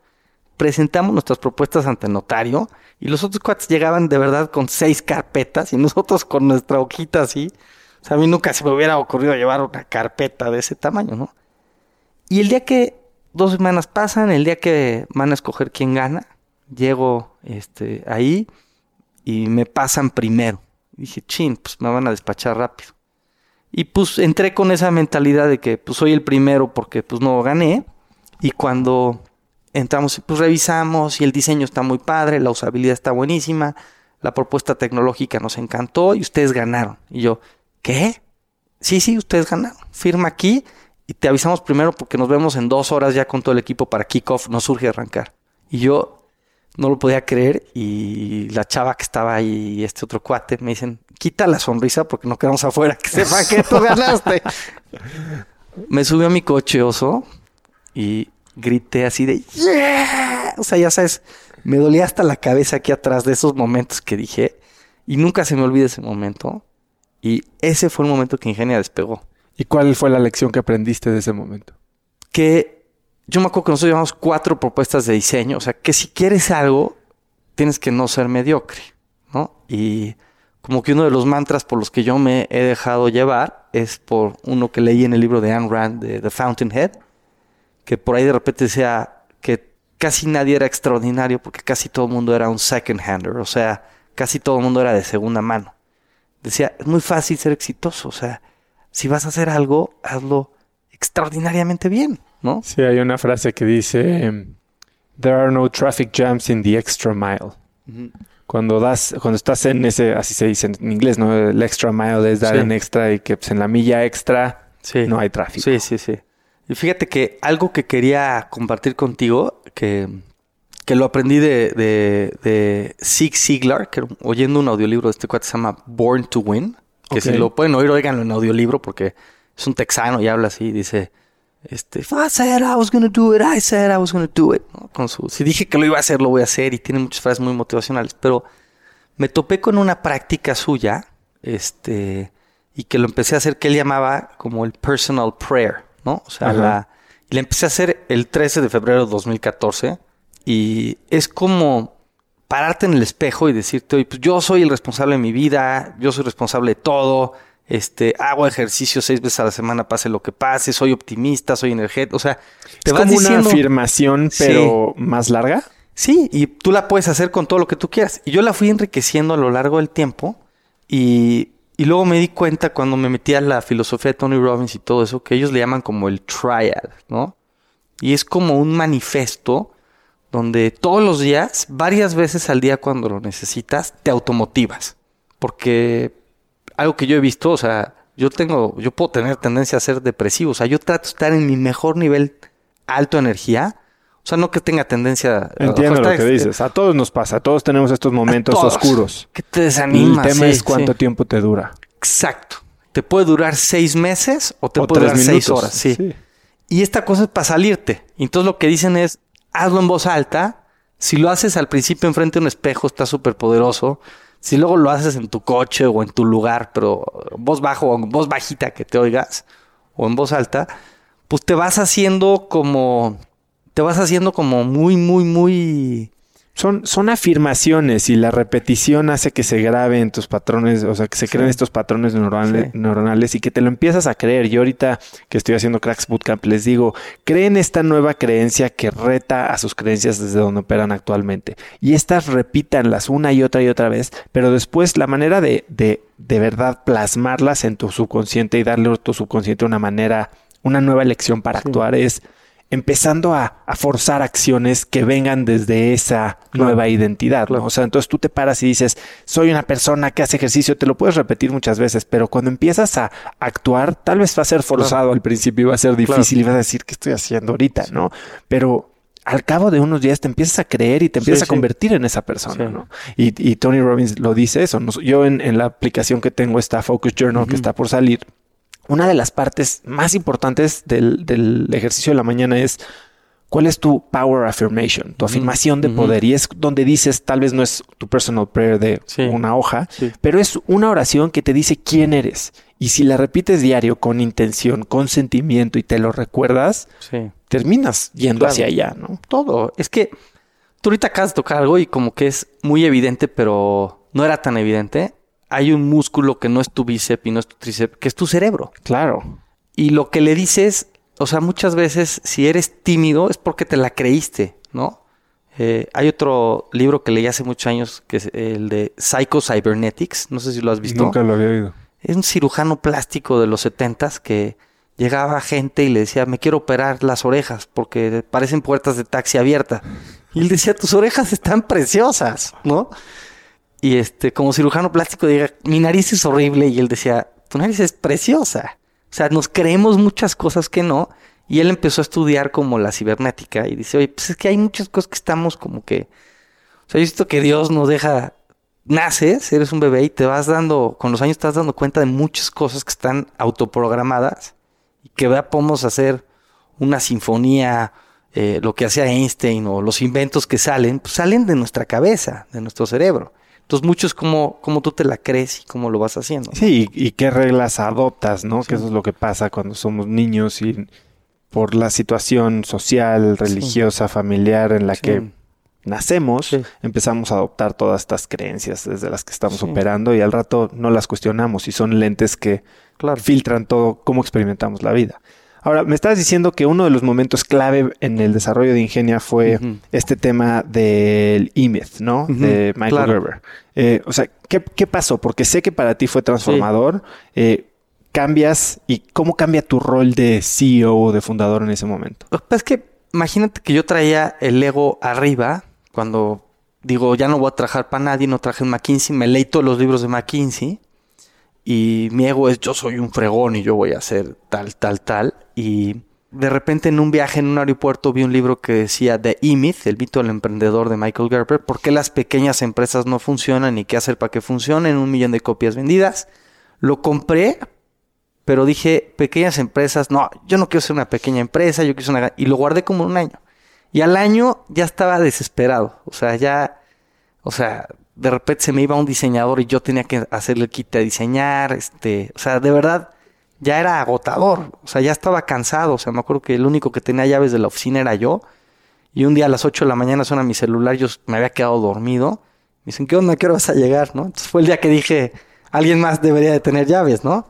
Presentamos nuestras propuestas ante el notario. Y los otros cuates llegaban de verdad con seis carpetas. Y nosotros con nuestra hojita así. O sea, a mí nunca se me hubiera ocurrido llevar una carpeta de ese tamaño, ¿no? Y el día que dos semanas pasan, el día que van a escoger quién gana, llego este, ahí y me pasan primero. Y dije, chin, pues me van a despachar rápido. Y pues entré con esa mentalidad de que pues soy el primero porque pues no gané. Y cuando entramos, pues revisamos y el diseño está muy padre, la usabilidad está buenísima, la propuesta tecnológica nos encantó y ustedes ganaron. Y yo, ¿qué? Sí, sí, ustedes ganaron. Firma aquí y te avisamos primero porque nos vemos en dos horas ya con todo el equipo para kickoff, no surge arrancar. Y yo no lo podía creer y la chava que estaba ahí y este otro cuate me dicen, quita la sonrisa porque no quedamos afuera, que sepa que tú ganaste. me subió a mi coche oso y grité así de, yeah! O sea, ya sabes, me dolía hasta la cabeza aquí atrás de esos momentos que dije y nunca se me olvida ese momento. Y ese fue el momento que Ingenia despegó. ¿Y cuál fue la lección que aprendiste de ese momento? Que yo me acuerdo que nosotros llevamos cuatro propuestas de diseño. O sea, que si quieres algo, tienes que no ser mediocre, ¿no? Y como que uno de los mantras por los que yo me he dejado llevar es por uno que leí en el libro de Ayn Rand, de The Fountainhead, que por ahí de repente decía que casi nadie era extraordinario porque casi todo el mundo era un second hander, o sea, casi todo el mundo era de segunda mano. Decía, es muy fácil ser exitoso, o sea, si vas a hacer algo, hazlo extraordinariamente bien, ¿no? Sí, hay una frase que dice, There are no traffic jams in the extra mile. Uh -huh. Cuando das, cuando estás en ese, así se dice en inglés, ¿no? El extra mile es dar sí. en extra y que pues, en la milla extra sí. no hay tráfico. Sí, sí, sí. Y fíjate que algo que quería compartir contigo, que, que lo aprendí de, de, de Zig Ziglar, que oyendo un audiolibro de este cuate se llama Born to Win. Que okay. si lo pueden oír, oiganlo en audiolibro porque es un texano y habla así. Dice, este, I said I was gonna do it, I said I was gonna do it. ¿no? Con su, si dije que lo iba a hacer, lo voy a hacer. Y tiene muchas frases muy motivacionales. Pero me topé con una práctica suya, este, y que lo empecé a hacer que él llamaba como el personal prayer, ¿no? O sea, la, la empecé a hacer el 13 de febrero de 2014. Y es como pararte en el espejo y decirte, oye, pues yo soy el responsable de mi vida, yo soy responsable de todo, este, hago ejercicio seis veces a la semana, pase lo que pase, soy optimista, soy energético, o sea, te es vas como diciendo, una afirmación, pero sí, más larga. Sí, y tú la puedes hacer con todo lo que tú quieras. Y yo la fui enriqueciendo a lo largo del tiempo y, y luego me di cuenta cuando me metí a la filosofía de Tony Robbins y todo eso, que ellos le llaman como el triad, ¿no? Y es como un manifiesto donde todos los días, varias veces al día cuando lo necesitas, te automotivas. Porque algo que yo he visto, o sea, yo tengo, yo puedo tener tendencia a ser depresivo, o sea, yo trato de estar en mi mejor nivel alto energía, o sea, no que tenga tendencia. Entiendo lo que dices. A todos nos pasa. Todos tenemos estos momentos oscuros. Que te desanima. El tema es cuánto tiempo te dura. Exacto. Te puede durar seis meses o te puede durar seis horas. Sí. Y esta cosa es para salirte. Entonces lo que dicen es, hazlo en voz alta. Si lo haces al principio enfrente de un espejo, está súper poderoso. Si luego lo haces en tu coche o en tu lugar, pero voz bajo o voz bajita que te oigas, o en voz alta, pues te vas haciendo como te vas haciendo como muy, muy, muy... Son, son afirmaciones y la repetición hace que se graben tus patrones, o sea, que se creen estos patrones neuronales, y que te lo empiezas a creer. Yo ahorita que estoy haciendo Cracks Bootcamp les digo, creen esta nueva creencia que reta a sus creencias desde donde operan actualmente. Y estas repítanlas una y otra y otra vez, pero después la manera de, de, de verdad plasmarlas en tu subconsciente y darle a tu subconsciente una manera, una nueva elección para actuar es empezando a, forzar acciones que vengan desde esa nueva identidad. O sea, entonces tú te paras y dices, soy una persona que hace ejercicio, te lo puedes repetir muchas veces, pero cuando empiezas a actuar, tal vez va a ser forzado al principio, va a ser difícil y vas a decir, ¿qué estoy haciendo ahorita? ¿No? Pero al cabo de unos días te empiezas a creer y te empiezas a convertir en esa persona, ¿no? Y, Tony Robbins lo dice eso. Yo en, la aplicación que tengo está Focus Journal, que está por salir, una de las partes más importantes del, ejercicio de la mañana es cuál es tu power affirmation, tu afirmación de poder. Y es donde dices, tal vez no es tu personal prayer de una hoja, pero es una oración que te dice quién eres. Y si la repites diario con intención, con sentimiento y te lo recuerdas, terminas yendo hacia allá, ¿no? Todo. Es que tú ahorita acabas de tocar algo y como que es muy evidente, pero no era tan evidente hay un músculo que no es tu bíceps y no es tu tríceps, que es tu cerebro. Claro. Y lo que le dices, o sea, muchas veces si eres tímido es porque te la creíste, ¿no? Eh, hay otro libro que leí hace muchos años, que es el de Psycho Cybernetics, no sé si lo has visto. Nunca lo había oído. Es un cirujano plástico de los setentas que llegaba gente y le decía, me quiero operar las orejas porque parecen puertas de taxi abierta. Y él decía, tus orejas están preciosas, ¿no? Y este, como cirujano plástico, diga, mi nariz es horrible. Y él decía, tu nariz es preciosa. O sea, nos creemos muchas cosas que no. Y él empezó a estudiar como la cibernética y dice, oye, pues es que hay muchas cosas que estamos como que... O sea, yo visto que Dios nos deja... Naces, eres un bebé y te vas dando, con los años te vas dando cuenta de muchas cosas que están autoprogramadas y que vea, podemos hacer una sinfonía, eh, lo que hacía Einstein o los inventos que salen, pues salen de nuestra cabeza, de nuestro cerebro. Entonces, mucho es como, tú te la crees y cómo lo vas haciendo. Sí, y, qué reglas adoptas, ¿no? Que eso es lo que pasa cuando somos niños y por la situación social, religiosa, familiar en la que nacemos, empezamos a adoptar todas estas creencias desde las que estamos operando y al rato no las cuestionamos y son lentes que filtran todo cómo experimentamos la vida. Ahora, me estabas diciendo que uno de los momentos clave en el desarrollo de Ingenia fue este tema del E-Myth, ¿no? De Michael Gerber. Eh, o sea, ¿qué, pasó? Porque sé que para ti fue transformador. Eh, ¿Cambias y cómo cambia tu rol de CEO o de fundador en ese momento? Es que imagínate que yo traía el ego arriba cuando digo, ya no voy a trabajar para nadie, no traje en McKinsey, me leí todos los libros de McKinsey y mi ego es yo soy un fregón y yo voy a hacer tal, tal, tal. Y de repente en un viaje en un aeropuerto vi un libro que decía The E-Myth, el mito del emprendedor de Michael Gerber, por qué las pequeñas empresas no funcionan y qué hacer para que funcionen, un millón de copias vendidas. Lo compré, pero dije, pequeñas empresas, no, yo no quiero ser una pequeña empresa, yo quiero ser una... Y lo guardé como un año. Y al año ya estaba desesperado, o sea, ya, o sea, de repente se me iba un diseñador y yo tenía que hacerle el kit a diseñar, este, o sea, de verdad ya era agotador, o sea, ya estaba cansado, o sea, me acuerdo que el único que tenía llaves de la oficina era yo, y un día a las 8 de la mañana suena mi celular, yo me había quedado dormido, me dicen, ¿qué onda? ¿Qué hora vas a llegar? ¿no? Entonces fue el día que dije, alguien más debería de tener llaves, ¿no?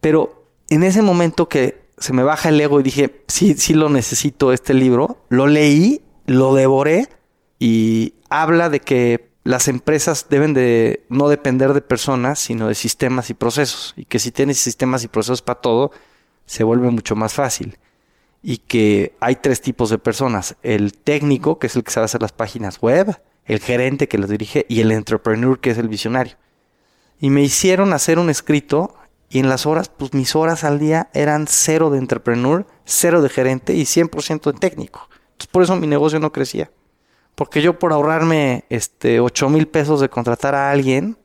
Pero en ese momento que se me baja el ego y dije, sí, sí lo necesito este libro, lo leí, lo devoré, y habla de que las empresas deben de no depender de personas, sino de sistemas y procesos. Y que si tienes sistemas y procesos para todo, se vuelve mucho más fácil. Y que hay tres tipos de personas. El técnico, que es el que sabe hacer las páginas web, el gerente que lo dirige y el entrepreneur, que es el visionario. Y me hicieron hacer un escrito y en las horas, pues mis horas al día eran cero de entrepreneur, cero de gerente y 100% de técnico. Entonces por eso mi negocio no crecía. Porque yo por ahorrarme este 8 mil pesos de contratar a alguien,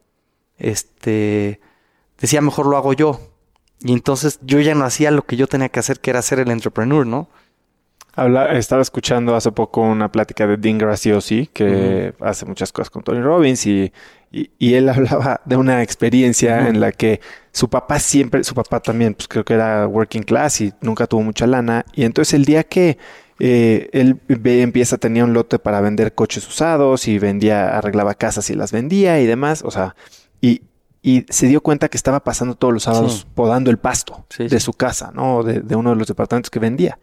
este decía mejor lo hago yo. Y entonces yo ya no hacía lo que yo tenía que hacer, que era ser el entrepreneur, ¿no? Habla, estaba escuchando hace poco una plática de Dean Graciosi, que hace muchas cosas con Tony Robbins, y, y, él hablaba de una experiencia en la que su papá siempre, su papá también, pues creo que era working class y nunca tuvo mucha lana, y entonces el día que eh, él empieza, tenía un lote para vender coches usados y vendía, arreglaba casas y las vendía y demás, o sea, y, y se dio cuenta que estaba pasando todos los sábados podando el pasto de su casa, ¿no? De, de, uno de los departamentos que vendía.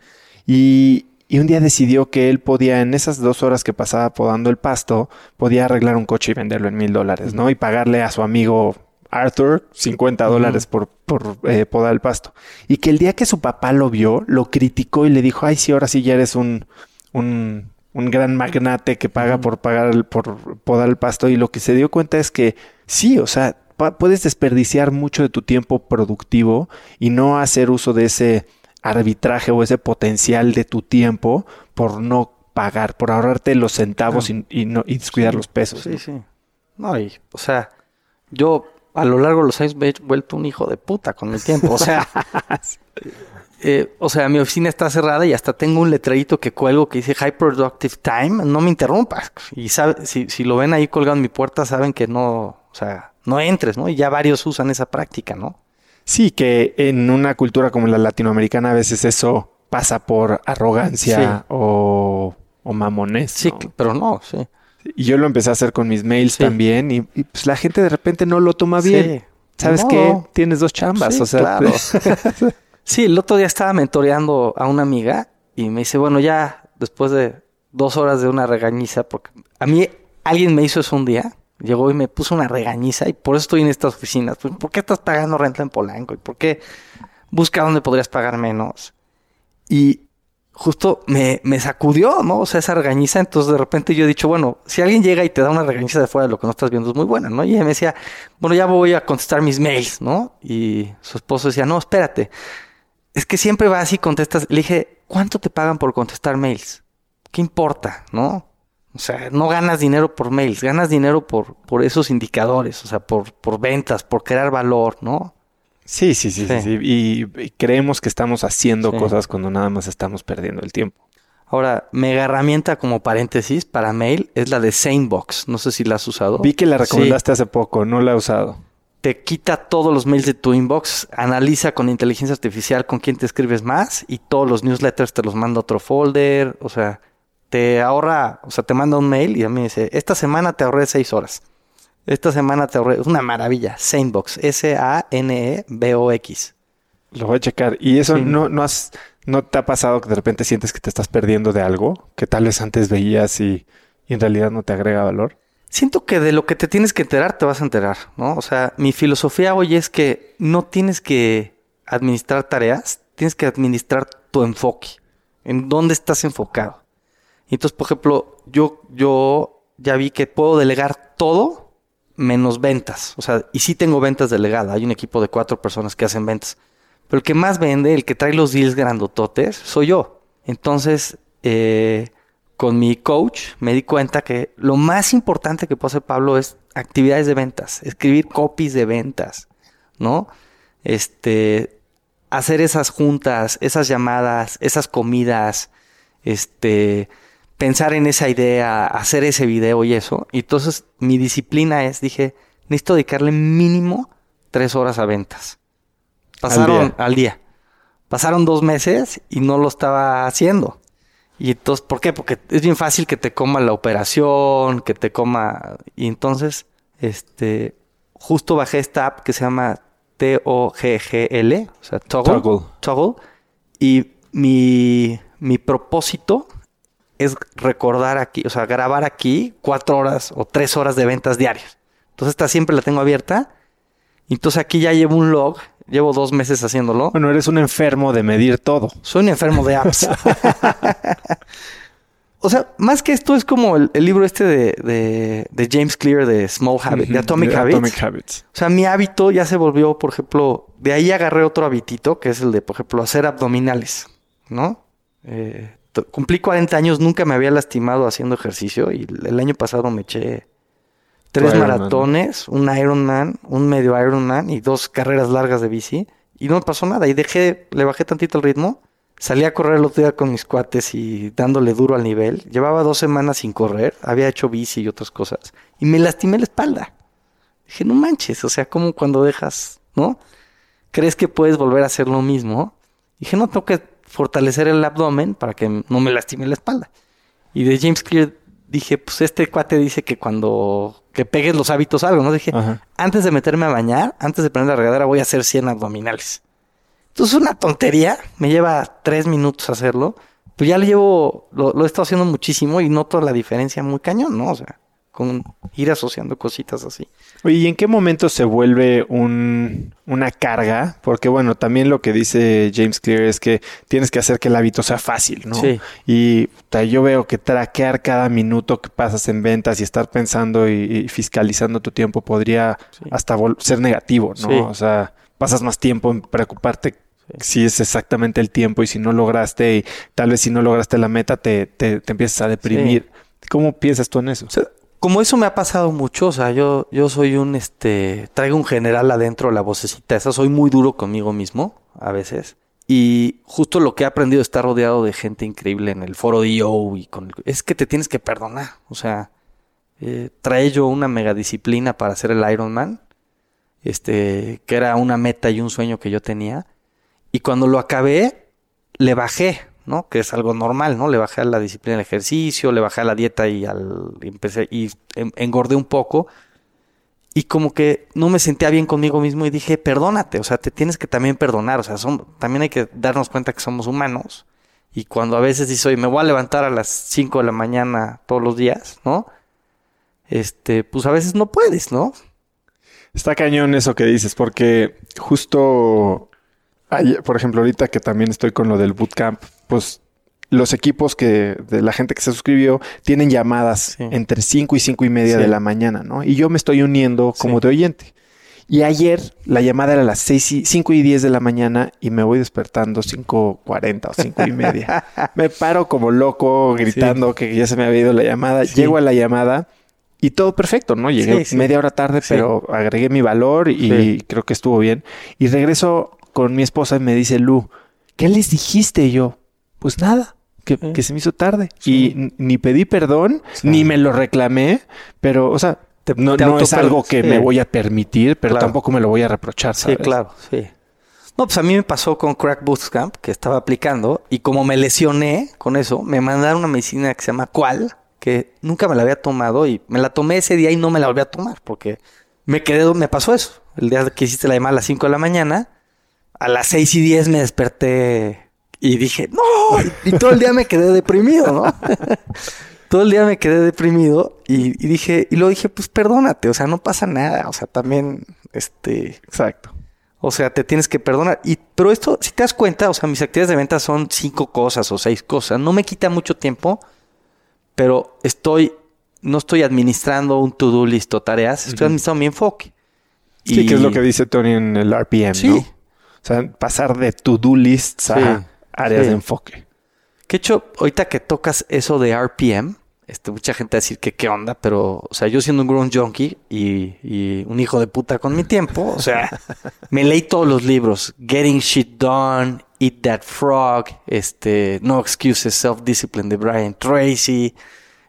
Y, y, un día decidió que él podía, en esas dos horas que pasaba podando el pasto, podía arreglar un coche y venderlo en mil dólares, ¿no? Y pagarle a su amigo Arthur 50 dólares por, por eh, podar el pasto. Y que el día que su papá lo vio, lo criticó y le dijo, ay, sí, ahora sí ya eres un, un, un gran magnate que paga por pagar el, por podar el pasto. Y lo que se dio cuenta es que sí, o sea, puedes desperdiciar mucho de tu tiempo productivo y no hacer uso de ese arbitraje o ese potencial de tu tiempo por no pagar, por ahorrarte los centavos y, y, no, y descuidar los pesos. Sí, sí. No, y, o sea, yo a lo largo de los años me he vuelto un hijo de puta con el tiempo. O sea, eh, o sea, mi oficina está cerrada y hasta tengo un letrerito que cuelgo que dice High Productive Time, no me interrumpas. Y sabe, si, si lo ven ahí colgado en mi puerta, saben que no, o sea, no entres, ¿no? Y ya varios usan esa práctica, ¿no? Sí, que en una cultura como la latinoamericana a veces eso pasa por arrogancia o, o mamones. Sí, pero no, sí. Y yo lo empecé a hacer con mis mails también y, pues la gente de repente no lo toma bien. ¿Sabes qué? Tienes dos chambas, o sea. sí, el otro día estaba mentoreando a una amiga y me dice, bueno, ya después de dos horas de una regañiza, porque a mí alguien me hizo eso un día, llegó y me puso una regañiza y por eso estoy en estas oficinas. Pues, ¿Por qué estás pagando renta en Polanco? ¿Y por qué busca dónde podrías pagar menos? Y justo me, me, sacudió, ¿no? O sea, esa regañiza. Entonces, de repente yo he dicho, bueno, si alguien llega y te da una regañiza de fuera de lo que no estás viendo, es muy buena, ¿no? Y ella me decía, bueno, ya voy a contestar mis mails, ¿no? Y su esposo decía, no, espérate. Es que siempre va así y contestas. Le dije, ¿cuánto te pagan por contestar mails? ¿Qué importa, no? O sea, no ganas dinero por mails, ganas dinero por, por esos indicadores, o sea, por, por ventas, por crear valor, ¿no? Sí, sí, sí, sí. Y, creemos que estamos haciendo cosas cuando nada más estamos perdiendo el tiempo. Ahora, mega herramienta como paréntesis para mail es la de Sanebox. No sé si la has usado. Vi que la recomendaste hace poco, no la he usado. Te quita todos los mails de tu inbox, analiza con inteligencia artificial con quién te escribes más y todos los newsletters te los manda a otro folder. O sea, te ahorra, o sea, te manda un mail y a mí me dice, esta semana te ahorré seis horas. Esta semana te ahorré. Es una maravilla. Sanebox. S-A-N-E-B-O-X. Lo voy a checar. ¿Y eso no, no, has, no te ha pasado que de repente sientes que te estás perdiendo de algo? Que tal vez antes veías y, y en realidad no te agrega valor. Siento que de lo que te tienes que enterar, te vas a enterar, ¿no? O sea, mi filosofía hoy es que no tienes que administrar tareas, tienes que administrar tu enfoque. En dónde estás enfocado. Entonces, por ejemplo, yo, yo ya vi que puedo delegar todo menos ventas. O sea, y sí tengo ventas delegadas. Hay un equipo de cuatro personas que hacen ventas. Pero el que más vende, el que trae los deals grandototes, soy yo. Entonces, eh, con mi coach me di cuenta que lo más importante que puede hacer Pablo es actividades de ventas, escribir copies de ventas, ¿no? Este, hacer esas juntas, esas llamadas, esas comidas, este, pensar en esa idea, hacer ese video y eso. Y entonces mi disciplina es, dije, necesito dedicarle mínimo tres horas a ventas. Pasaron al día. Pasaron dos meses y no lo estaba haciendo. Y entonces, ¿por qué? Porque es bien fácil que te coma la operación, que te coma. Y entonces, este, justo bajé esta app que se llama T-O-G-G-L, o sea, Toggle. Toggle. Y mi, mi propósito es recordar aquí, o sea, grabar aquí cuatro horas o tres horas de ventas diarias. Entonces esta siempre la tengo abierta. Entonces aquí ya llevo un log, llevo dos meses haciéndolo. Bueno, eres un enfermo de medir todo. Soy un enfermo de apps. o sea, más que esto es como el, libro este de, de, James Clear de Small Habits, de Atomic, Habits. O sea, mi hábito ya se volvió, por ejemplo, de ahí agarré otro habitito, que es el de, por ejemplo, hacer abdominales, ¿no? Eh, cumplí 40 años, nunca me había lastimado haciendo ejercicio y el año pasado me eché tres maratones, un Ironman, un medio Ironman y dos carreras largas de bici y no me pasó nada y dejé, le bajé tantito el ritmo Salí a correr el otro día con mis cuates y dándole duro al nivel. Llevaba dos semanas sin correr, había hecho bici y otras cosas. Y me lastimé la espalda. Dije, no manches, o sea, como cuando dejas, ¿no? ¿Crees que puedes volver a hacer lo mismo? Dije, no, tengo que fortalecer el abdomen para que no me lastime la espalda. Y de James Clear dije, pues este cuate dice que cuando que pegues los hábitos algo, ¿no? Dije, antes de meterme a bañar, antes de prender la regadera, voy a hacer 100 abdominales. Entonces es una tontería, me lleva tres minutos hacerlo, pues ya lo llevo, lo, he estado haciendo muchísimo y noto la diferencia muy cañón, ¿no? O sea, con ir asociando cositas así. Oye, ¿y en qué momento se vuelve un, una carga? Porque bueno, también lo que dice James Clear es que tienes que hacer que el hábito sea fácil, ¿no? Sí. Y yo veo que traquear cada minuto que pasas en ventas y estar pensando y, fiscalizando tu tiempo podría hasta ser negativo, ¿no? O sea, pasas más tiempo en preocuparte si es exactamente el tiempo y si no lograste y tal vez si no lograste la meta te, te, empiezas a deprimir. ¿Cómo piensas tú en eso? Como eso me ha pasado mucho, o sea, yo, yo soy un, este, traigo un general adentro, la vocecita esa, soy muy duro conmigo mismo a veces. Y justo lo que he aprendido estar rodeado de gente increíble en el foro de IO y con es que te tienes que perdonar. O sea, eh, trae yo una mega disciplina para hacer el Ironman, este, que era una meta y un sueño que yo tenía. Y cuando lo acabé, le bajé, ¿no? Que es algo normal, ¿no? Le bajé a la disciplina del ejercicio, le bajé a la dieta y al empecé y engordé un poco. Y como que no me sentía bien conmigo mismo y dije, perdónate, o sea, te tienes que también perdonar, o sea, son, también hay que darnos cuenta que somos humanos. Y cuando a veces dices, me voy a levantar a las 5 de la mañana todos los días, ¿no? Este, pues a veces no puedes, ¿no? Está cañón eso que dices, porque justo por ejemplo, ahorita que también estoy con lo del bootcamp, pues los equipos que de la gente que se suscribió tienen llamadas entre 5 y 5 y media de la mañana, ¿no? Y yo me estoy uniendo como de oyente. Y ayer la llamada era a las 6 y, 5 y 10 de la mañana y me voy despertando 5.40 o 5 y media. me paro como loco gritando que ya se me había ido la llamada. Llego a la llamada y todo perfecto, ¿no? Llegué media hora tarde, pero agregué mi valor y creo que estuvo bien. Y regreso con mi esposa y me dice, Lu, ¿qué les dijiste yo? Pues nada, que, que se me hizo tarde. Y ni pedí perdón, ni me lo reclamé, pero, o sea, no, es algo que me voy a permitir, pero tampoco me lo voy a reprochar, ¿sabes? Sí, claro, sí. No, pues a mí me pasó con Crack Bootcamp, que estaba aplicando, y como me lesioné con eso, me mandaron una medicina que se llama Qual, que nunca me la había tomado, y me la tomé ese día y no me la volví a tomar, porque me quedé, me pasó eso. El día que hiciste la llamada a las 5 de la mañana, a las seis y diez me desperté y dije, no, y, todo el día me quedé deprimido, ¿no? todo el día me quedé deprimido y, dije, y lo dije, pues perdónate, o sea, no pasa nada, o sea, también, este... Exacto. O sea, te tienes que perdonar. Y, pero esto, si te das cuenta, o sea, mis actividades de venta son cinco cosas o seis cosas. No me quita mucho tiempo, pero estoy, no estoy administrando un to-do list o tareas, estoy administrando mi enfoque. Sí, que es lo que dice Tony en el RPM, sí. ¿no? O sea, pasar de to-do lists a áreas de enfoque. Que hecho, ahorita que tocas eso de RPM, este, mucha gente va a decir que qué onda, pero, o sea, yo siendo un grown junkie y, un hijo de puta con mi tiempo, o sea, me leí todos los libros. Getting Shit Done, Eat That Frog, este, No Excuses, Self-Discipline de Brian Tracy,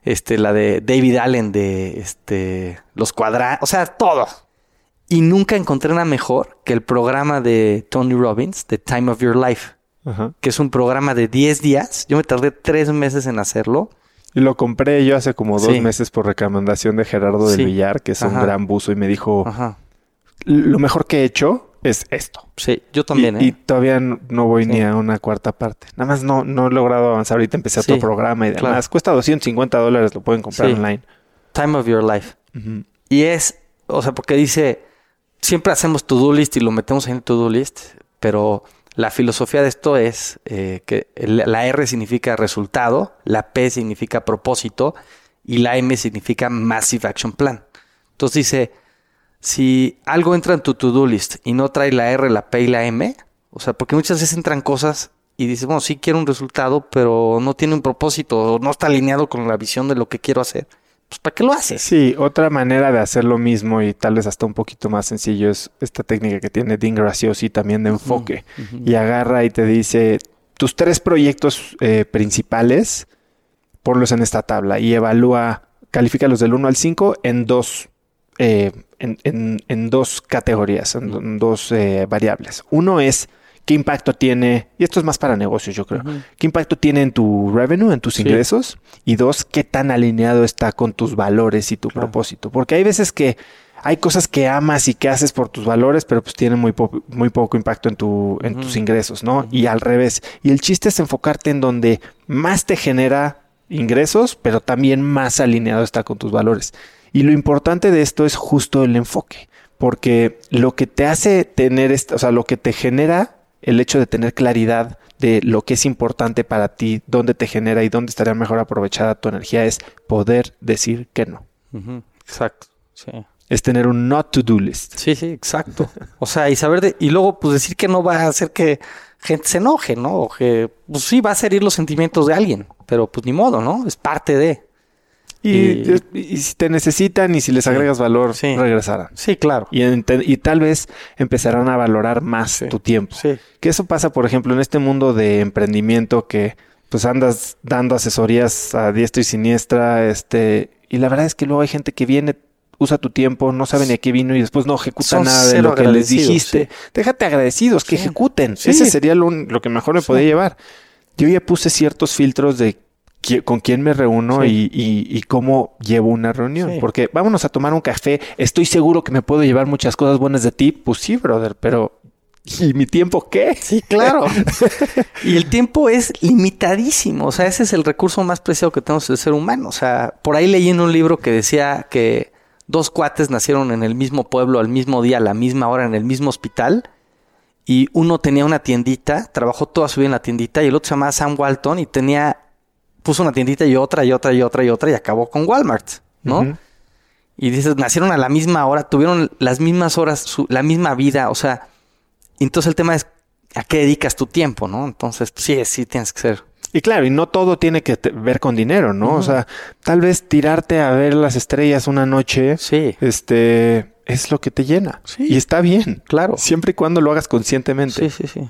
este, la de David Allen de, este, Los Cuadrantes, o sea, todo. Y nunca encontré nada mejor que el programa de Tony Robbins, The Time of Your Life, que es un programa de 10 días. Yo me tardé 3 meses en hacerlo. Y lo compré yo hace como dos meses por recomendación de Gerardo del Villar, que es un gran buzo, y me dijo, lo mejor que he hecho es esto. Sí, yo también. Y, ¿eh? y todavía no, voy ni a una cuarta parte. Nada más no, no he logrado avanzar. Ahorita empecé otro programa y demás. claro. Cuesta 250 dólares, lo pueden comprar online. Time of your life. Y es, o sea, porque dice, siempre hacemos to-do list y lo metemos en el to-do list, pero la filosofía de esto es eh, que la R significa resultado, la P significa propósito y la M significa Massive Action Plan. Entonces dice, si algo entra en tu to-do list y no trae la R, la P y la M, o sea, porque muchas veces entran cosas y dices, bueno, sí quiero un resultado, pero no tiene un propósito, o no está alineado con la visión de lo que quiero hacer. Pues, ¿para qué lo haces? Sí, otra manera de hacer lo mismo y tal vez hasta un poquito más sencillo es esta técnica que tiene Dean Graciosi también de enfoque. Y agarra y te dice tus tres proyectos eh, principales, ponlos en esta tabla y evalúa, califícalos del 1 al 5 en dos, eh, en, en- en dos categorías, en, en dos eh, variables. Uno es qué impacto tiene, y esto es más para negocios, yo creo. ¿Qué impacto tiene en tu revenue, en tus Sí. ingresos? Y dos, ¿qué tan alineado está con tus valores y tu Claro. propósito? Porque hay veces que hay cosas que amas y que haces por tus valores, pero pues tienen muy, po- muy poco impacto en, tu, en tus ingresos, ¿no? Y al revés. Y el chiste es enfocarte en donde más te genera ingresos, pero también más alineado está con tus valores. Y lo importante de esto es justo el enfoque, porque lo que te hace tener, esta, o sea, lo que te genera el hecho de tener claridad de lo que es importante para ti, dónde te genera y dónde estaría mejor aprovechada tu energía es poder decir que no. Exacto. Sí. Es tener un not to do list. sí, sí, exacto. O sea, y saber de, y luego pues decir que no va a hacer que gente se enoje, ¿no? O que pues sí va a herir los sentimientos de alguien, pero pues ni modo, ¿no? Es parte de. Y, Y- y si te necesitan y si les Sí. agregas valor, Sí. regresarán. Sí, claro. Y, tal vez empezarán a valorar más Sí. tu tiempo. Sí. Que eso pasa, por ejemplo, en este mundo de emprendimiento que pues andas dando asesorías a diestra y siniestra, este, y la verdad es que luego hay gente que viene, usa tu tiempo, no sabe ni a qué vino y después no ejecuta Son nada de lo que les dijiste. Déjate agradecidos, que ejecuten. Ese sería lo, lo que mejor me podía llevar. Yo ya puse ciertos filtros de con quién me reúno Sí. y, y- y cómo llevo una reunión. Sí. Porque vámonos a tomar un café. Estoy seguro que me puedo llevar muchas cosas buenas de ti. Pues sí, brother, pero ¿y mi tiempo qué? Sí, claro. y el tiempo es limitadísimo. O sea, ese es el recurso más preciado que tenemos el ser humano. O sea, por ahí leí en un libro que decía que dos cuates nacieron en el mismo pueblo, al mismo día, a la misma hora, en el mismo hospital. Y uno tenía una tiendita, trabajó toda su vida en la tiendita, y el otro se llamaba Sam Walton y tenía, puso una tiendita y otra, y otra, y otra, y otra, y acabó con Walmart, ¿no? Y dices, nacieron a la misma hora, tuvieron las mismas horas, su- la misma vida, o sea, entonces el tema es a qué dedicas tu tiempo, ¿no? Entonces, sí, sí tienes que ser. Y claro, y no todo tiene que ver con dinero, ¿no? O sea, tal vez tirarte a ver las estrellas una noche, Sí, este, es lo que te llena. Sí. Y está bien. claro. Siempre y cuando lo hagas conscientemente. Sí, sí, sí.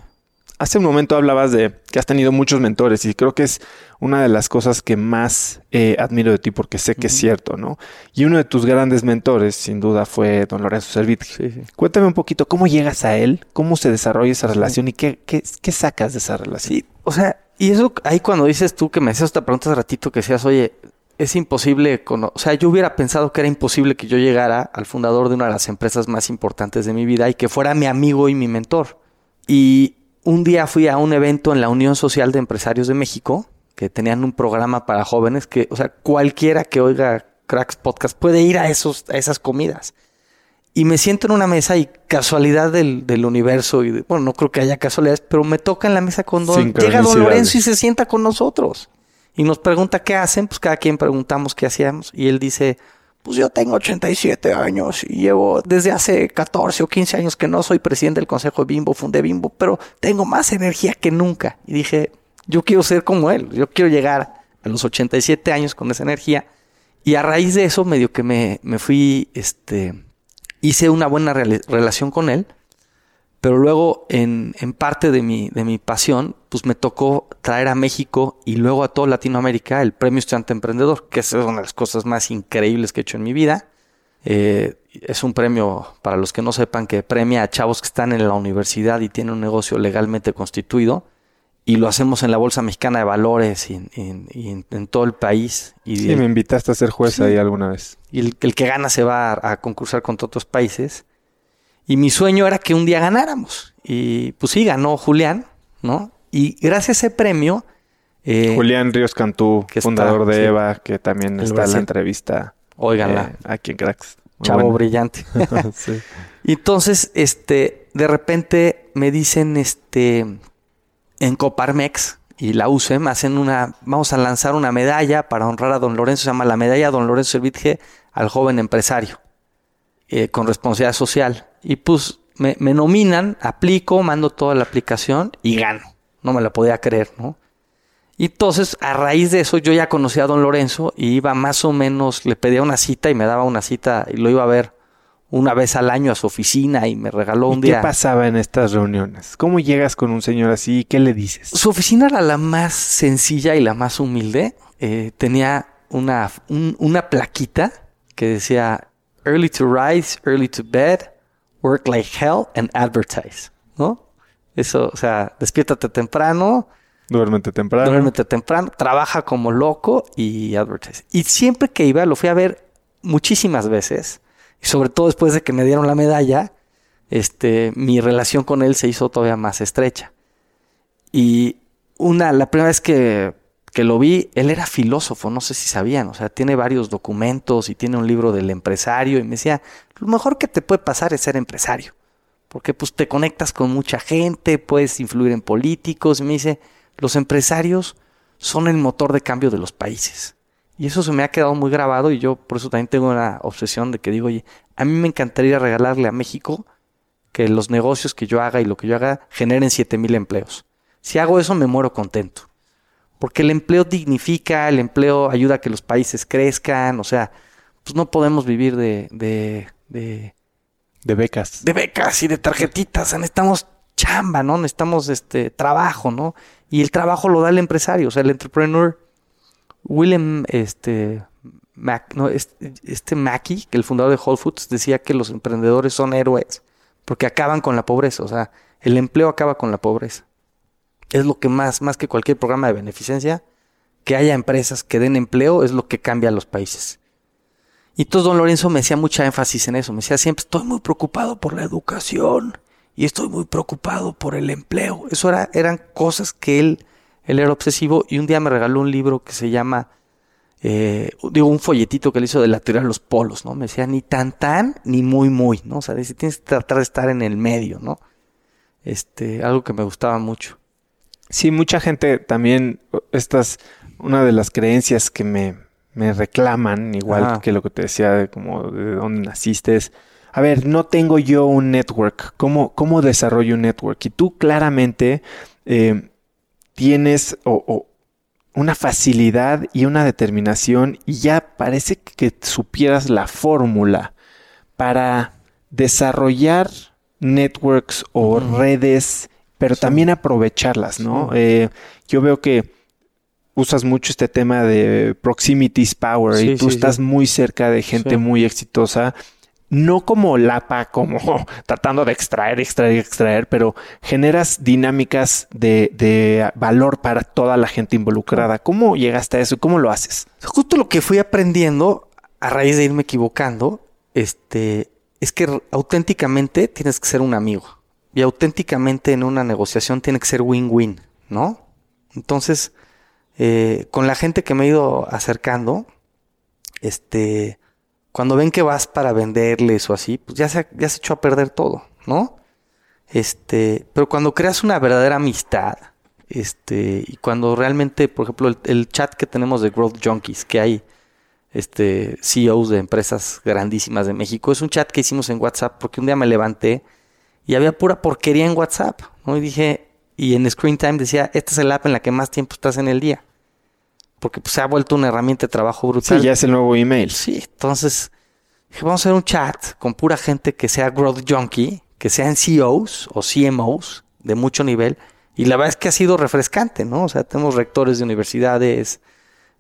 Hace un momento hablabas de que has tenido muchos mentores y creo que es una de las cosas que más eh, admiro de ti porque sé que es cierto, ¿no? Y uno de tus grandes mentores, sin duda, fue don Lorenzo Servit. Sí, sí. Cuéntame un poquito cómo llegas a él, cómo se desarrolla esa relación y qué, qué, qué sacas de esa relación. O sea, y eso ahí cuando dices tú que me hacías esta pregunta hace ratito que decías, oye, es imposible, cono- o sea, yo hubiera pensado que era imposible que yo llegara al fundador de una de las empresas más importantes de mi vida y que fuera mi amigo y mi mentor. Y un día fui a un evento en la Unión Social de Empresarios de México, que tenían un programa para jóvenes que, o sea, cualquiera que oiga Cracks Podcast puede ir a, esos, a esas comidas. Y me siento en una mesa y casualidad del, del universo, y de- bueno, no creo que haya casualidades, pero me toca en la mesa con Don... Llega Don. Lorenzo y se sienta con nosotros. Y nos pregunta qué hacen, pues cada quien preguntamos qué hacíamos. Y él dice, pues yo tengo 87 años y llevo desde hace 14 o 15 años que no soy presidente del Consejo de Bimbo, fundé Bimbo, pero tengo más energía que nunca. Y dije, yo quiero ser como él, yo quiero llegar a los 87 años con esa energía. Y a raíz de eso, medio que me, me fui, este, hice una buena rela- relación con él, pero luego en, en parte de mi, de mi pasión, pues me tocó traer a México y luego a toda Latinoamérica el Premio Estudiante Emprendedor, que es una de las cosas más increíbles que he hecho en mi vida. Eh, es un premio, para los que no sepan, que premia a chavos que están en la universidad y tienen un negocio legalmente constituido. Y lo hacemos en la Bolsa Mexicana de Valores y, en- en- y en, en todo el país. Y Sí, el- me invitaste a ser juez Sí. ahí alguna vez. y el, el que gana se va a, a concursar contra otros países. Y mi sueño era que un día ganáramos. Y pues sí, ganó Julián, ¿no? Y gracias a ese premio... Eh, Julián Ríos Cantú, fundador de EVA, que también está en la entrevista. Óiganla. Eh, aquí en Cracks. Chavo brillante. sí. Entonces, este, de repente me dicen, este, en Coparmex y la UCEM hacen una, vamos a lanzar una medalla para honrar a don Lorenzo, se llama la medalla don Lorenzo Servitje al joven empresario, eh, con responsabilidad social. Y pues me, me, nominan, aplico, mando toda la aplicación y gano. No me la podía creer, ¿no? Y entonces, a raíz de eso, yo ya conocía a don Lorenzo y iba más o menos, le pedía una cita y me daba una cita y lo iba a ver una vez al año a su oficina y me regaló un día. ¿Qué pasaba en estas reuniones? ¿Cómo llegas con un señor así? ¿Qué le dices? Su oficina era la más sencilla y la más humilde. Eh, tenía una, una plaquita que decía Early to rise, early to bed, work like hell and advertise. ¿No? Eso, o sea, despiértate temprano. Duérmete temprano. Duérmete temprano, trabaja como loco y advertise. Y siempre que iba, lo fui a ver muchísimas veces y sobre todo después de que me dieron la medalla, este, mi relación con él se hizo todavía más estrecha. Y una, la primera vez que, que lo vi, él era filósofo, no sé si sabían, o sea, tiene varios documentos y tiene un libro del empresario y me decía, lo mejor que te puede pasar es ser empresario, porque pues te conectas con mucha gente, puedes influir en políticos y me dice, los empresarios son el motor de cambio de los países. Y eso se me ha quedado muy grabado y yo por eso también tengo una obsesión de que digo, oye, a mí me encantaría regalarle a México que los negocios que yo haga y lo que yo haga generen 7 mil empleos. Si hago eso me muero contento. Porque el empleo dignifica, el empleo ayuda a que los países crezcan, o sea, pues no podemos vivir de... de, de de becas. De becas y de tarjetitas. necesitamos chamba, ¿no? Necesitamos este trabajo, ¿no? Y el trabajo lo da el empresario, o sea, el entrepreneur William este, Mac, no, este, este Mackey, el fundador de Whole Foods, decía que los emprendedores son héroes porque acaban con la pobreza. O sea, el empleo acaba con la pobreza. Es lo que más, más que cualquier programa de beneficencia, que haya empresas que den empleo es lo que cambia a los países. Y entonces don Lorenzo me hacía mucha énfasis en eso. Me decía siempre, estoy muy preocupado por la educación y estoy muy preocupado por el empleo. Eso era, eran cosas que él él era obsesivo y un día me regaló un libro que se llama, eh, digo, un folletito que le hizo de la teoría de los polos, ¿no? Me decía ni tan tan ni muy muy, ¿no? O sea, dice, tienes que tratar de estar en el medio, ¿no? Este, algo que me gustaba mucho. Sí, mucha gente también, estas, una de las creencias que me, me reclaman, igual que lo que te decía de como de dónde naciste, es, a ver, no tengo yo un network, ¿cómo, cómo desarrollo un network? Y tú claramente eh, tienes o, una facilidad y una determinación y ya parece que supieras la fórmula para desarrollar networks o redes, pero también aprovecharlas, ¿no? Eh, yo veo que usas mucho este tema de proximity power y tú estás muy cerca de gente muy exitosa no como lapa, como tratando de extraer, extraer, extraer, pero generas dinámicas de, valor para toda la gente involucrada. ¿Cómo llegaste a eso? ¿Cómo lo haces? Justo lo que fui aprendiendo a raíz de irme equivocando, este, es que auténticamente tienes que ser un amigo. Y auténticamente en una negociación tiene que ser win-win, ¿no? Entonces, eh, con la gente que me he ido acercando, este, cuando ven que vas para venderles o así, pues ya se, ya se echó a perder todo, ¿no? Este, pero cuando creas una verdadera amistad, este, y cuando realmente, por ejemplo, el, chat que tenemos de Growth Junkies, que hay este, CEOs de empresas grandísimas de México, es un chat que hicimos en WhatsApp porque un día me levanté y había pura porquería en WhatsApp, ¿no? Y dije, y en Screen Time decía, esta es el app en la que más tiempo estás en el día porque pues, se ha vuelto una herramienta de trabajo brutal. Sí, ya es el nuevo email. Sí, entonces dije, vamos a hacer un chat con pura gente que sea growth junkie, que sean CEOs o CMOs de mucho nivel. Y la verdad es que ha sido refrescante, ¿no? O sea, tenemos rectores de universidades,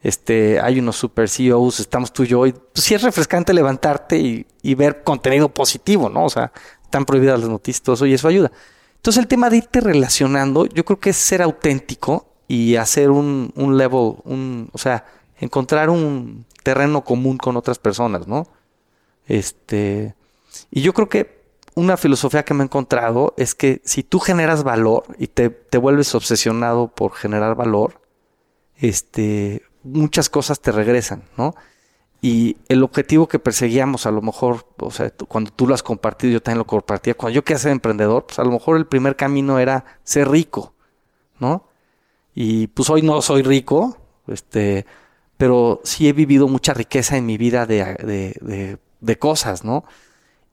este, hay unos super CEOs, estamos tú y yo, y pues, sí es refrescante levantarte y, y, ver contenido positivo, ¿no? O sea, están prohibidas las noticias, todo eso, y eso ayuda. Entonces el tema de irte relacionando, yo creo que es ser auténtico y hacer un, un level, un, o sea, encontrar un terreno común con otras personas, ¿no? Este, y yo creo que una filosofía que me he encontrado es que si tú generas valor y te, te vuelves obsesionado por generar valor, este, muchas cosas te regresan, ¿no? Y el objetivo que perseguíamos, a lo mejor, o sea, cuando tú lo has compartido, yo también lo compartía. Cuando yo quería ser emprendedor, pues a lo mejor el primer camino era ser rico, ¿no? Y pues hoy no soy rico, este, pero sí he vivido mucha riqueza en mi vida de, de, de, cosas, ¿no?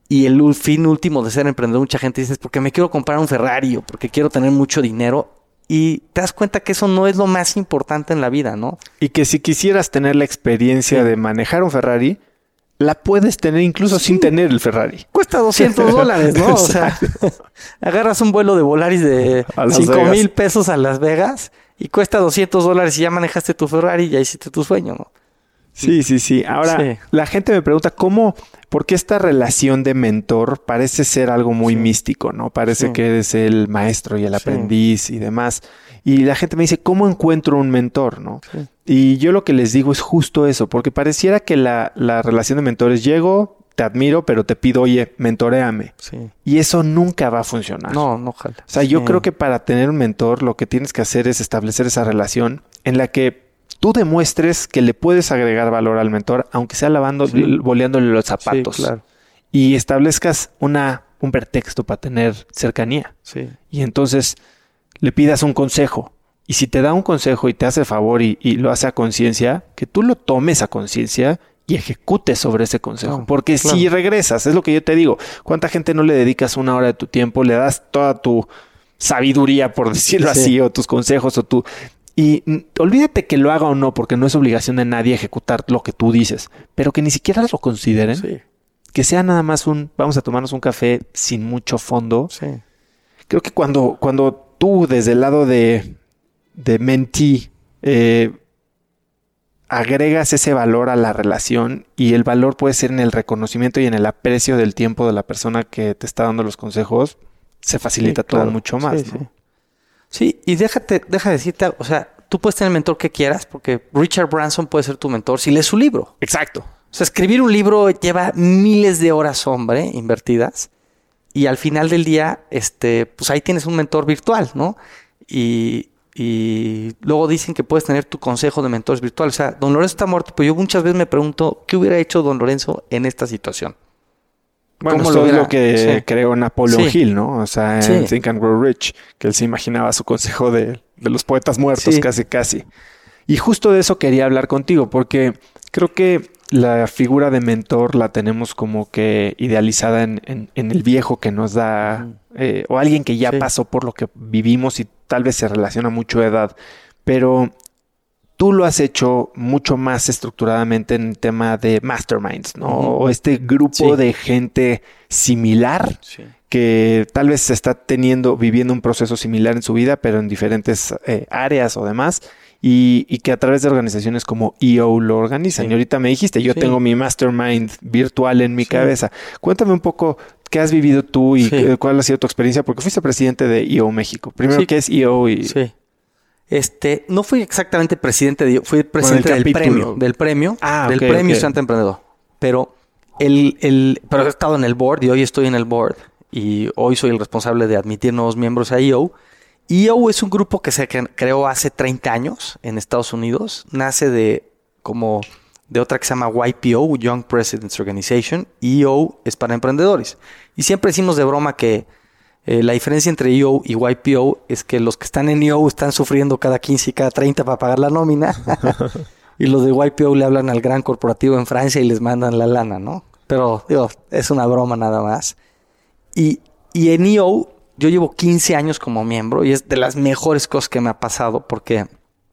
Y el fin último de ser emprendedor, mucha gente dice, es porque me quiero comprar un Ferrari porque quiero tener mucho dinero y te das cuenta que eso no es lo más importante en la vida, ¿no? Y que si quisieras tener la experiencia de manejar un Ferrari, la puedes tener incluso sin tener el Ferrari. Cuesta 200 dólares, ¿no? o sea, agarras un vuelo de Volaris de 5 mil pesos a Las Vegas y cuesta 200 dólares y ya manejaste tu Ferrari y ya hiciste tu sueño, ¿no? Sí, sí, sí. Ahora, la gente me pregunta cómo, por qué esta relación de mentor parece ser algo muy místico, ¿no? Parece que eres el maestro y el aprendiz y demás. Y la gente me dice, ¿cómo encuentro un mentor, no? Y yo lo que les digo es justo eso, porque pareciera que la, la relación de mentores llego, te admiro, pero te pido, oye, mentoreame. Y eso nunca va a funcionar. No, no, ojalá. O sea, yo creo que para tener un mentor, lo que tienes que hacer es establecer esa relación en la que tú demuestres que le puedes agregar valor al mentor, aunque sea lavando, boleándole los zapatos. claro. Y establezcas una, un pretexto para tener cercanía. Sí. Y entonces le pidas un consejo. Y si te da un consejo y te hace favor y, lo hace a conciencia, que tú lo tomes a conciencia y ejecutes sobre ese consejo. Porque si regresas, es lo que yo te digo, ¿cuánta gente no le dedicas una hora de tu tiempo, le das toda tu sabiduría, por decirlo así, o tus consejos, o tu... Y olvídate que lo haga o no, porque no es obligación de nadie ejecutar lo que tú dices, pero que ni siquiera lo consideren. Que sea nada más un, vamos a tomarnos un café sin mucho fondo. Creo que cuando, cuando tú desde el lado de, de eh, agregas ese valor a la relación y el valor puede ser en el reconocimiento y en el aprecio del tiempo de la persona que te está dando los consejos, se facilita todo mucho más. Sí, y déjate, deja decirte, o sea, tú puedes tener el mentor que quieras, porque Richard Branson puede ser tu mentor si lees su libro. Exacto. O sea, escribir un libro lleva miles de horas, hombre, invertidas. Y al final del día, este, pues ahí tienes un mentor virtual, ¿no? Y, y luego dicen que puedes tener tu consejo de mentores virtuales. O sea, don Lorenzo está muerto, pero yo muchas veces me pregunto, ¿qué hubiera hecho don Lorenzo en esta situación? Bueno, eso lo es lo que creó Napoleon Hill, ¿no? O sea, en Think and Grow Rich, que él se imaginaba su consejo de, de los poetas muertos, casi, casi. Y justo de eso quería hablar contigo, porque creo que la figura de mentor la tenemos como que idealizada en, en, el viejo que nos da, eh, o alguien que ya pasó por lo que vivimos y tal vez se relaciona mucho a edad. Pero tú lo has hecho mucho más estructuradamente en el tema de masterminds, ¿no? O este grupo de gente similar que tal vez está teniendo, viviendo un proceso similar en su vida, pero en diferentes eh, áreas o demás. Y, que a través de organizaciones como EO lo organizan. Y ahorita me dijiste, yo tengo mi mastermind virtual en mi cabeza. Cuéntame un poco qué has vivido tú y cuál ha sido tu experiencia, porque fuiste presidente de EO México. Primero, ¿qué es EO? Y... Sí. Este, no fui exactamente presidente de, fui presidente del premio, del premio, ah, del premio Santa Emprendedor. Pero el, el, pero he estado en el board y hoy estoy en el board y hoy soy el responsable de admitir nuevos miembros a EO. EO es un grupo que se creó hace 30 años en Estados Unidos. Nace de como de otra que se llama YPO, Young Presidents Organization. EO es para emprendedores. Y siempre decimos de broma que eh, la diferencia entre EO y YPO es que los que están en EO están sufriendo cada 15 y cada 30 para pagar la nómina. y los de YPO le hablan al gran corporativo en Francia y les mandan la lana, ¿no? Pero, digo, es una broma nada más. Y, y en EO yo llevo 15 años como miembro y es de las mejores cosas que me ha pasado porque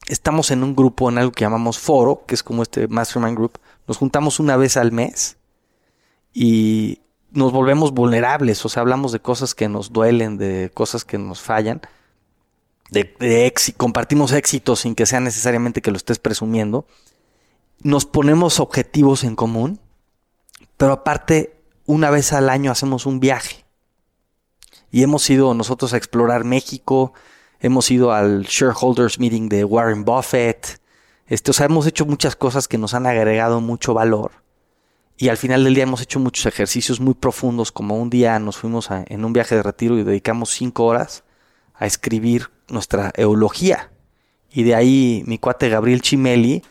estamos en un grupo en algo que llamamos foro, que es como este Mastermind Group. Nos juntamos una vez al mes y nos volvemos vulnerables, o sea, hablamos de cosas que nos duelen, de cosas que nos fallan, de, de compartimos éxitos sin que sea necesariamente que lo estés presumiendo, nos ponemos objetivos en común, pero aparte, una vez al año hacemos un viaje. Y hemos ido nosotros a explorar México, hemos ido al shareholders meeting de Warren Buffett, este, o sea, hemos hecho muchas cosas que nos han agregado mucho valor Y al final del día hemos hecho muchos ejercicios muy profundos, como un día nos fuimos en un viaje de retiro y dedicamos cinco horas a escribir nuestra eulogía. Y de ahí mi cuate Gabriel Chimeli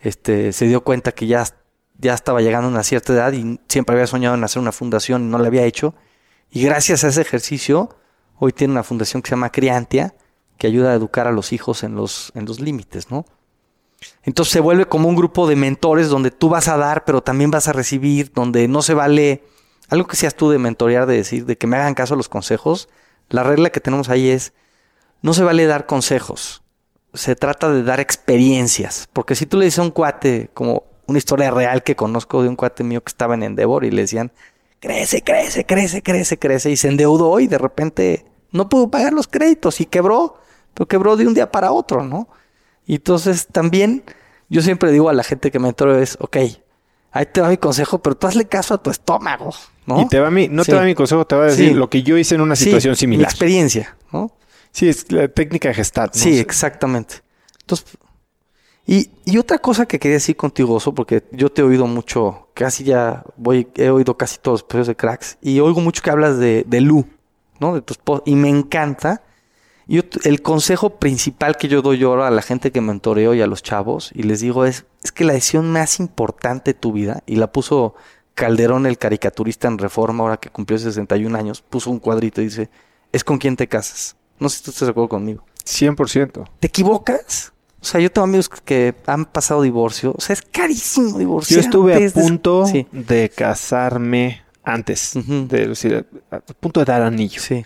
este, se dio cuenta que ya, ya estaba llegando a una cierta edad y siempre había soñado en hacer una fundación y no la había hecho. Y gracias a ese ejercicio, hoy tiene una fundación que se llama Criantia, que ayuda a educar a los hijos en los, en los límites, ¿no? Entonces se vuelve como un grupo de mentores donde tú vas a dar, pero también vas a recibir, donde no se vale algo que seas tú de mentorear, de decir, de que me hagan caso a los consejos. La regla que tenemos ahí es, no se vale dar consejos, se trata de dar experiencias, porque si tú le dices a un cuate, como una historia real que conozco de un cuate mío que estaba en Endeavor y le decían, crece, crece, crece, crece, crece, y se endeudó y de repente no pudo pagar los créditos y quebró, pero quebró de un día para otro, ¿no? Y entonces también yo siempre digo a la gente que me entro es, ok, ahí te va mi consejo, pero tú hazle caso a tu estómago, ¿no? Y te va mi, no te va mi consejo, te va a decir lo que yo hice en una situación similar. Mi experiencia, ¿no? Sí, es la técnica de gestar. Sí, exactamente. Entonces, y, y, otra cosa que quería decir contigo, Oso, porque yo te he oído mucho, casi ya voy, he oído casi todos los episodios de Cracks, y oigo mucho que hablas de, de Lu, ¿no? De tu esposa, y me encanta y el consejo principal que yo doy ahora a la gente que mentoreo y a los chavos, y les digo, es, es que la decisión más importante de tu vida, y la puso Calderón, el caricaturista en Reforma, ahora que cumplió 61 años, puso un cuadrito y dice, es con quién te casas. No sé si tú estás de acuerdo conmigo. 100%. ¿Te equivocas? O sea, yo tengo amigos que han pasado divorcio. O sea, es carísimo divorcio. Yo estuve a punto de casarme antes. de, decir, a punto de dar anillo. Sí.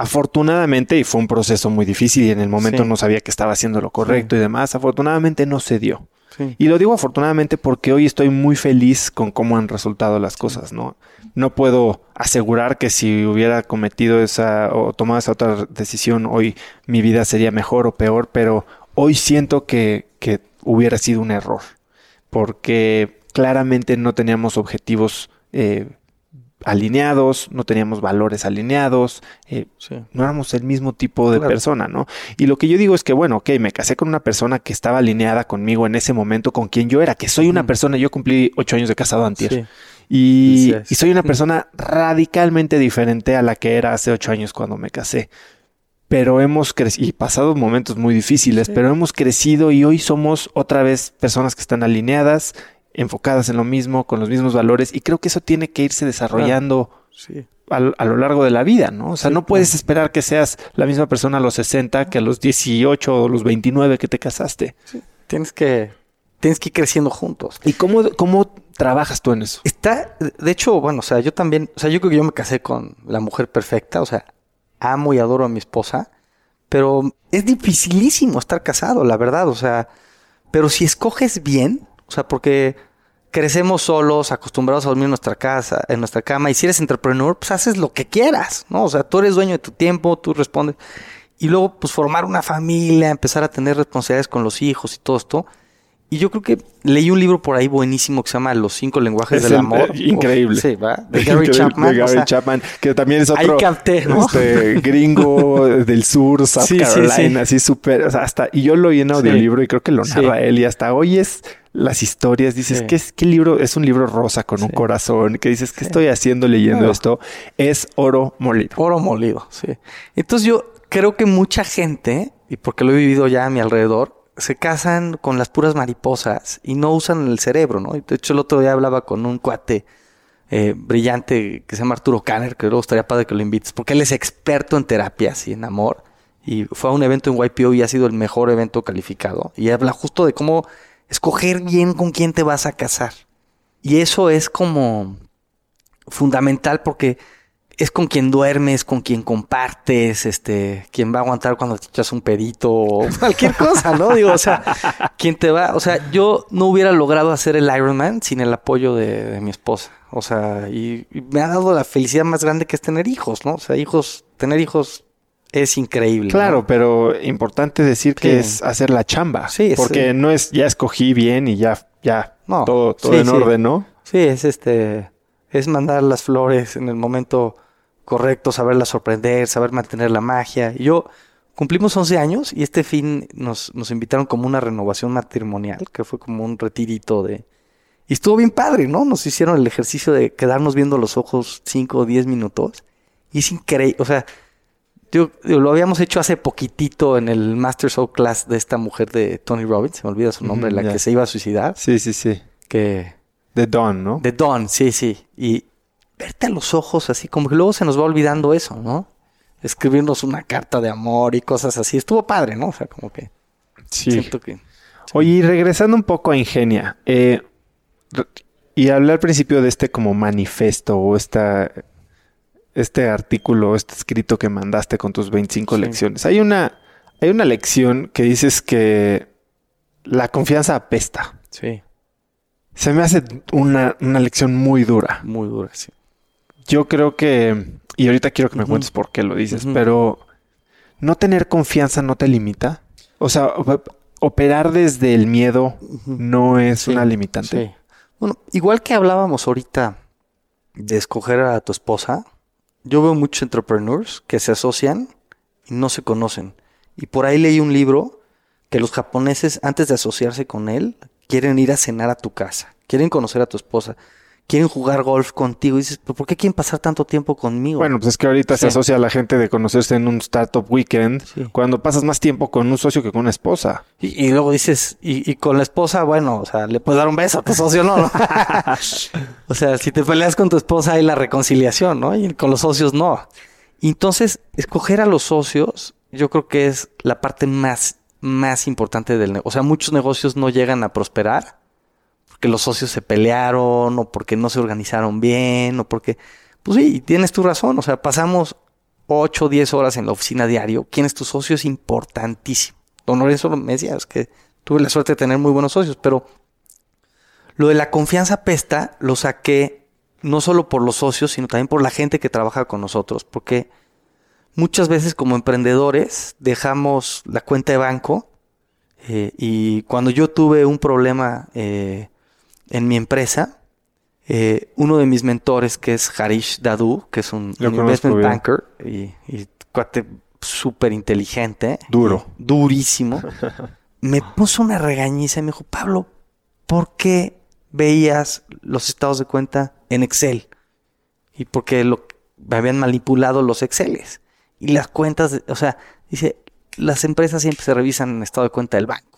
Afortunadamente, y fue un proceso muy difícil y en el momento no sabía que estaba haciendo lo correcto y demás, afortunadamente no se dio. Y lo digo afortunadamente porque hoy estoy muy feliz con cómo han resultado las cosas, ¿no? No puedo asegurar que si hubiera cometido esa o tomado esa otra decisión, hoy mi vida sería mejor o peor, pero hoy siento que, que hubiera sido un error, porque claramente no teníamos objetivos eh, alineados, no teníamos valores alineados, eh, no éramos el mismo tipo de persona, ¿no? Y lo que yo digo es que, bueno, ok, me casé con una persona que estaba alineada conmigo en ese momento, con quien yo era, que soy una persona, yo cumplí ocho años de casado antes. Y, y, soy una persona radicalmente diferente a la que era hace ocho años cuando me casé. Pero hemos crecido, y pasado momentos muy difíciles, pero hemos crecido y hoy somos otra vez personas que están alineadas enfocadas en lo mismo, con los mismos valores, y creo que eso tiene que irse desarrollando a, lo largo de la vida, ¿no? O sea, no puedes esperar que seas la misma persona a los 60 que a los 18 o los 29 que te casaste. Tienes que, tienes que ir creciendo juntos. ¿Y cómo, cómo trabajas tú en eso? Está, de hecho, bueno, o sea, yo también, o sea, yo creo que yo me casé con la mujer perfecta, o sea, amo y adoro a mi esposa, pero es dificilísimo estar casado, la verdad, o sea, pero si escoges bien, o sea, porque crecemos solos, acostumbrados a dormir en nuestra casa, en nuestra cama, y si eres entrepreneur, pues haces lo que quieras, ¿no? O sea, tú eres dueño de tu tiempo, tú respondes. Y luego, pues formar una familia, empezar a tener responsabilidades con los hijos y todo esto. Y yo creo que leí un libro por ahí buenísimo que se llama Los cinco lenguajes del amor. Eh, increíble. sí, ¿va? De Gary Chapman. De Gary Chapman, que también es otro ¿no? este, gringo del sur, South Carolina, así súper, o sea, hasta, y yo lo oí en audiolibro y creo que lo narra él y hasta hoy es las historias, dices, ¿qué, ¿qué, libro? Es un libro rosa con un corazón, que dices, ¿qué estoy haciendo leyendo esto? Es oro molido. Oro molido, sí. Entonces yo creo que mucha gente, y porque lo he vivido ya a mi alrededor, se casan con las puras mariposas y no usan el cerebro, ¿no? De hecho, el otro día hablaba con un cuate eh, brillante que se llama Arturo Kanner, que luego estaría padre que lo invites, porque él es experto en terapias y en amor. Y fue a un evento en YPO y ha sido el mejor evento calificado. Y habla justo de cómo escoger bien con quién te vas a casar. Y eso es como fundamental porque es con quien duermes, con quien compartes, este, quien va a aguantar cuando te echas un pedito o cualquier cosa, ¿no? Digo, o sea, quien te va, o sea, yo no hubiera logrado hacer el Ironman sin el apoyo de, mi esposa. O sea, y, me ha dado la felicidad más grande que es tener hijos, ¿no? O sea, hijos, tener hijos es increíble. Claro, pero importante decir que es hacer la chamba. Sí, porque no es ya escogí bien y ya, ya, no, todo, todo en orden, ¿no? Sí, es este, es mandar las flores en el momento correcto, saberla sorprender, saber mantener la magia. Y yo cumplimos 11 años y este fin nos, nos invitaron como una renovación matrimonial, que fue como un retirito de... Y estuvo bien padre, ¿no? Nos hicieron el ejercicio de quedarnos viendo los ojos 5 o 10 minutos. Y es increíble, o sea, yo, lo habíamos hecho hace poquitito en el Master Soul Class de esta mujer de Tony Robbins, se me olvida su nombre, la que se iba a suicidar. Sí, sí, sí. Que... De Dawn, ¿no? De Dawn, sí, sí. Y verte a los ojos así, como que luego se nos va olvidando eso, ¿no? Escribirnos una carta de amor y cosas así. Estuvo padre, ¿no? O sea, como que... Sí. Siento que... Oye, y regresando un poco a Ingenia, eh, y hablé al principio de este como manifesto o esta este artículo, este escrito que mandaste con tus 25 lecciones. Hay una, hay una lección que dices que la confianza apesta. Sí. Se me hace una, lección muy dura. Muy dura, sí. Yo creo que, y ahorita quiero que me cuentes por qué lo dices, pero no tener confianza no te limita. O sea, operar desde el miedo no es una limitante. Sí. Bueno, igual que hablábamos ahorita de escoger a tu esposa, yo veo muchos entrepreneurs que se asocian y no se conocen. Y por ahí leí un libro que los japoneses, antes de asociarse con él, quieren ir a cenar a tu casa, quieren conocer a tu esposa, quieren jugar golf contigo. Y dices, ¿por qué quieren pasar tanto tiempo conmigo? Bueno, pues es que ahorita se asocia a la gente de conocerse en un startup weekend cuando pasas más tiempo con un socio que con una esposa. Y, luego dices, y, con la esposa, bueno, o sea, le puedes dar un beso a tu socio, ¿no? o sea, si te peleas con tu esposa hay la reconciliación, ¿no? Y con los socios no. entonces, escoger a los socios, yo creo que es la parte más, más importante del negocio. O sea, muchos negocios no llegan a prosperar que los socios se pelearon o porque no se organizaron bien o porque... Pues sí, tienes tu razón. O sea, pasamos 8 o 10 horas en la oficina diario. ¿Quién es tu socio? Es importantísimo. Don Lorenzo me decía, que tuve la suerte de tener muy buenos socios, pero lo de la confianza pesta lo saqué no solo por los socios, sino también por la gente que trabaja con nosotros, porque muchas veces como emprendedores dejamos la cuenta de banco eh, y cuando yo tuve un problema eh, en mi empresa, eh, uno de mis mentores, que es Harish Dadu, que es un, investment banker y, cuate súper inteligente. Duro. durísimo. me puso una regañiza y me dijo, Pablo, ¿por qué veías los estados de cuenta en Excel? Y porque lo, me habían manipulado los Exceles. Y las cuentas, o sea, dice, las empresas siempre se revisan en estado de cuenta del banco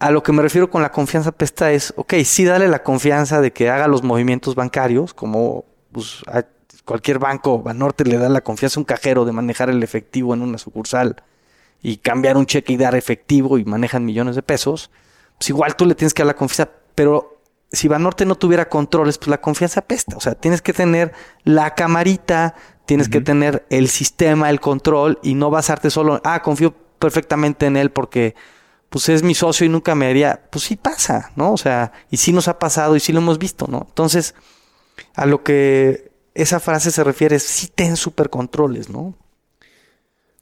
a lo que me refiero con la confianza pesta es, ok, sí dale la confianza de que haga los movimientos bancarios, como pues, a cualquier banco, Banorte le da la confianza a un cajero de manejar el efectivo en una sucursal y cambiar un cheque y dar efectivo y manejan millones de pesos, pues igual tú le tienes que dar la confianza, pero si Banorte no tuviera controles, pues la confianza pesta. O sea, tienes que tener la camarita, tienes que tener el sistema, el control y no basarte solo, ah, confío perfectamente en él porque pues es mi socio y nunca me haría, pues sí pasa, ¿no? O sea, y sí nos ha pasado y sí lo hemos visto, ¿no? Entonces, a lo que esa frase se refiere es sí ten super controles, ¿no?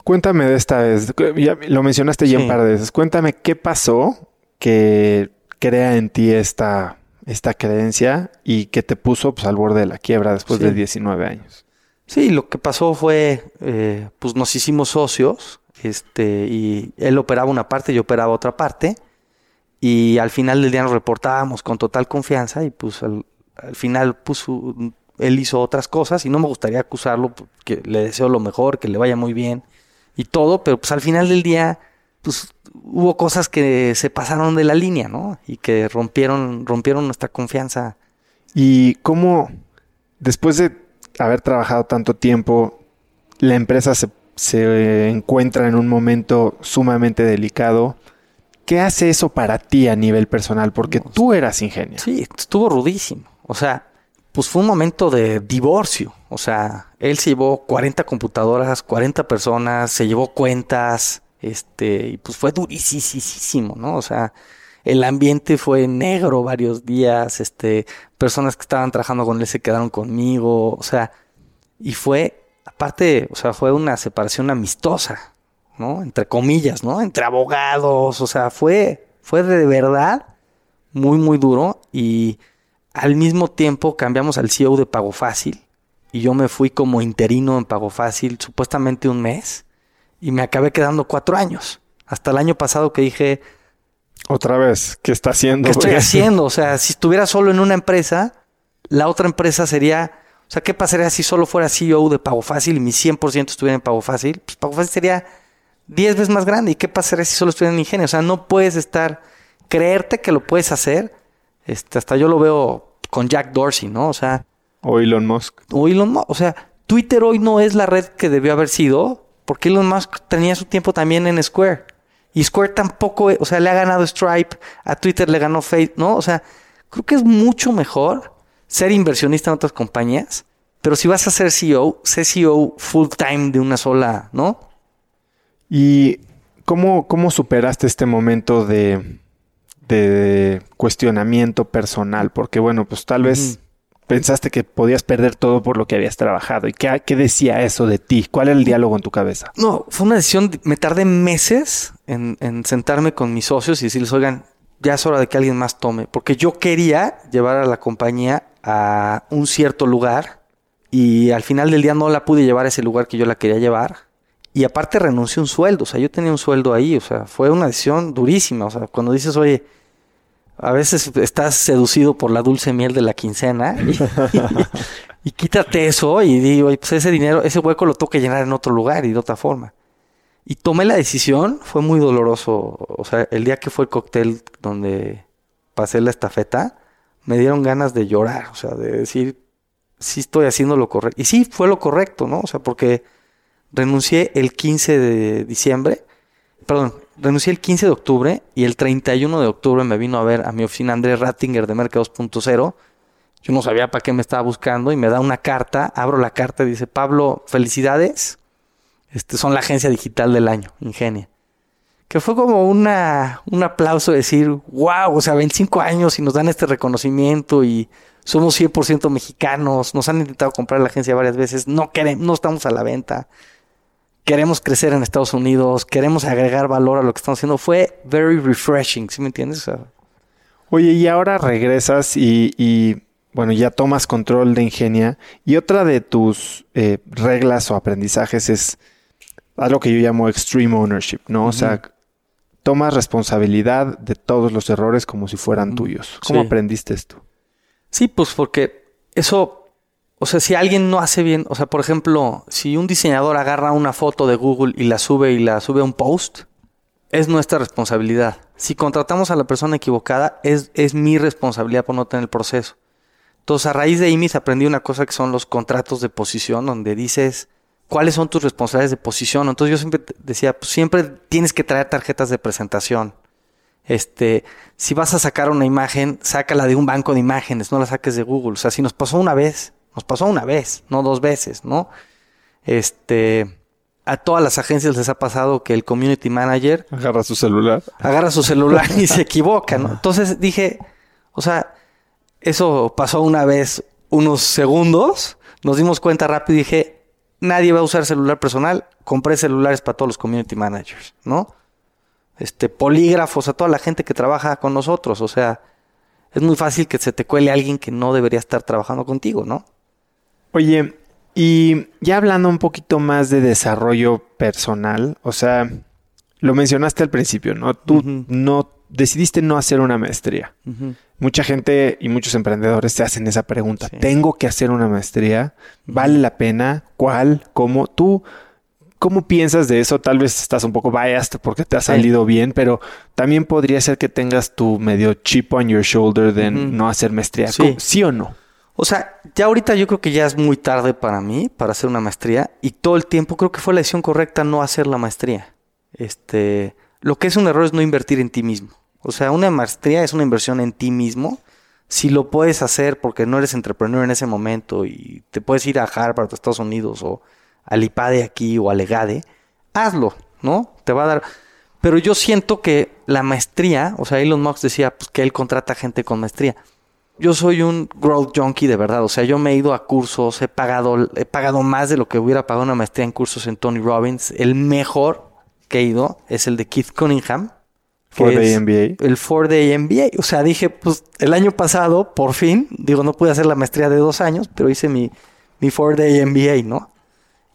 Cuéntame de esta vez, ya lo mencionaste ya un par de veces, cuéntame qué pasó que crea en ti esta, esta creencia y que te puso pues, al borde de la quiebra después de 19 años. Sí, lo que pasó fue, eh, pues nos hicimos socios este, y él operaba una parte, yo operaba otra parte. Y al final del día nos reportábamos con total confianza y pues al, final puso, él hizo otras cosas y no me gustaría acusarlo porque le deseo lo mejor, que le vaya muy bien y todo, pero pues al final del día pues hubo cosas que se pasaron de la línea, ¿no? Y que rompieron, rompieron nuestra confianza. ¿Y cómo, después de haber trabajado tanto tiempo, la empresa se se encuentra en un momento sumamente delicado. ¿Qué hace eso para ti a nivel personal? Porque tú eras ingeniero. Sí, estuvo rudísimo. O sea, pues fue un momento de divorcio. O sea, él se llevó 40 computadoras, 40 personas, se llevó cuentas, este, y pues fue durísimo, ¿no? O sea, el ambiente fue negro varios días, este, personas que estaban trabajando con él se quedaron conmigo, o sea, y fue aparte, o sea, fue una separación amistosa, ¿no? Entre comillas, ¿no? Entre abogados, o sea, fue, fue de verdad muy, muy duro y al mismo tiempo cambiamos al CEO de Pago Fácil y yo me fui como interino en Pago Fácil supuestamente un mes y me acabé quedando cuatro años. Hasta el año pasado que dije... Otra vez, ¿qué está haciendo? ¿Qué estoy haciendo? O sea, si estuviera solo en una empresa, la otra empresa sería, o sea, ¿qué pasaría si solo fuera CEO de Pago Fácil y mi 100% estuviera en Pago Fácil? Pues Pago Fácil sería 10 veces más grande. ¿Y qué pasaría si solo estuviera en Ingenio? O sea, no puedes estar, creerte que lo puedes hacer. Este, hasta yo lo veo con Jack Dorsey, ¿no? O sea. O Elon Musk. O Elon Musk. O sea, Twitter hoy no es la red que debió haber sido, porque Elon Musk tenía su tiempo también en Square. Y Square tampoco, o sea, le ha ganado Stripe, a Twitter le ganó Facebook, ¿no? O sea, creo que es mucho mejor ser inversionista en otras compañías, pero si vas a ser CEO, sé CEO full time de una sola, ¿no? ¿Y cómo, cómo superaste este momento de, de cuestionamiento personal? Porque bueno, pues tal vez pensaste que podías perder todo por lo que habías trabajado. ¿Y qué, qué, decía eso de ti? ¿Cuál era el diálogo en tu cabeza? No, fue una decisión, me tardé meses en, en, sentarme con mis socios y decirles, oigan, ya es hora de que alguien más tome, porque yo quería llevar a la compañía a un cierto lugar y al final del día no la pude llevar a ese lugar que yo la quería llevar. Y aparte renuncié a un sueldo, o sea, yo tenía un sueldo ahí, o sea, fue una decisión durísima, o sea, cuando dices, oye, a veces estás seducido por la dulce miel de la quincena y, quítate eso y digo, pues ese dinero, ese hueco lo tengo que llenar en otro lugar y de otra forma. Y tomé la decisión, fue muy doloroso. O sea, el día que fue el cóctel donde pasé la estafeta, me dieron ganas de llorar, o sea, de decir, sí estoy haciendo lo correcto. Y sí, fue lo correcto, ¿no? O sea, porque renuncié el 15 de diciembre, perdón, renuncié el 15 de octubre y el 31 de octubre me vino a ver a mi oficina Andrés Rattinger de Mercados 2.0. Yo no sabía para qué me estaba buscando y me da una carta, abro la carta y dice, Pablo, felicidades, este, son la agencia digital del año, Ingenia. Que fue como una, un aplauso de decir, wow, o sea, 25 años y nos dan este reconocimiento y somos 100% mexicanos, nos han intentado comprar la agencia varias veces, no queremos, no estamos a la venta queremos crecer en Estados Unidos, queremos agregar valor a lo que estamos haciendo. Fue very refreshing, ¿sí me entiendes? Oye, y ahora regresas y, bueno, ya tomas control de Ingenia. Y otra de tus eh, reglas o aprendizajes es algo que yo llamo extreme ownership, ¿no? O sea, tomas responsabilidad de todos los errores como si fueran tuyos. ¿Cómo aprendiste esto? Sí, pues porque eso o sea, si alguien no hace bien, o sea, por ejemplo, si un diseñador agarra una foto de Google y la sube y la sube a un post, es nuestra responsabilidad. Si contratamos a la persona equivocada, es, es mi responsabilidad por no tener el proceso. Entonces, a raíz de IMIS aprendí una cosa que son los contratos de posición, donde dices cuáles son tus responsabilidades de posición. Entonces, yo siempre decía, pues siempre tienes que traer tarjetas de presentación. Este, si vas a sacar una imagen, sácala de un banco de imágenes, no la saques de Google. O sea, si nos pasó una vez, nos pasó una vez, no dos veces, ¿no? Este, a todas las agencias les ha pasado que el community manager agarra su celular, agarra su celular y se equivoca, ¿no? Entonces dije, o sea, eso pasó una vez, unos segundos, nos dimos cuenta rápido y dije, nadie va a usar celular personal, compré celulares para todos los community managers, ¿no? Este, polígrafos a toda la gente que trabaja con nosotros, o sea, es muy fácil que se te cuele alguien que no debería estar trabajando contigo, ¿no? Oye, y ya hablando un poquito más de desarrollo personal, o sea, lo mencionaste al principio, ¿no? Tú no decidiste no hacer una maestría. Mucha gente y muchos emprendedores te hacen esa pregunta. ¿Tengo que hacer una maestría? ¿Vale la pena? ¿Cuál? ¿Cómo? Tú, ¿cómo piensas de eso? Tal vez estás un poco biased porque te ha salido bien, pero también podría ser que tengas tu medio chip on your shoulder de no hacer maestría. ¿Sí o no? O sea, ya ahorita yo creo que ya es muy tarde para mí para hacer una maestría y todo el tiempo creo que fue la decisión correcta no hacer la maestría. Este, lo que es un error es no invertir en ti mismo. O sea, una maestría es una inversión en ti mismo. Si lo puedes hacer porque no eres entrepreneur en ese momento y te puedes ir a Harvard, a Estados Unidos o al IPADE aquí o al EGADE, hazlo, ¿no? Te va a dar... Pero yo siento que la maestría, o sea, Elon Musk decía pues, que él contrata gente con maestría yo soy un growth junkie de verdad. O sea, yo me he ido a cursos, he pagado, he pagado más de lo que hubiera pagado una maestría en cursos en Tony Robbins. El mejor que he ido es el de Keith Cunningham. Four Day MBA. El Four Day MBA. O sea, dije, pues el año pasado, por fin, digo, no pude hacer la maestría de dos años, pero hice mi, mi Four Day MBA, ¿no?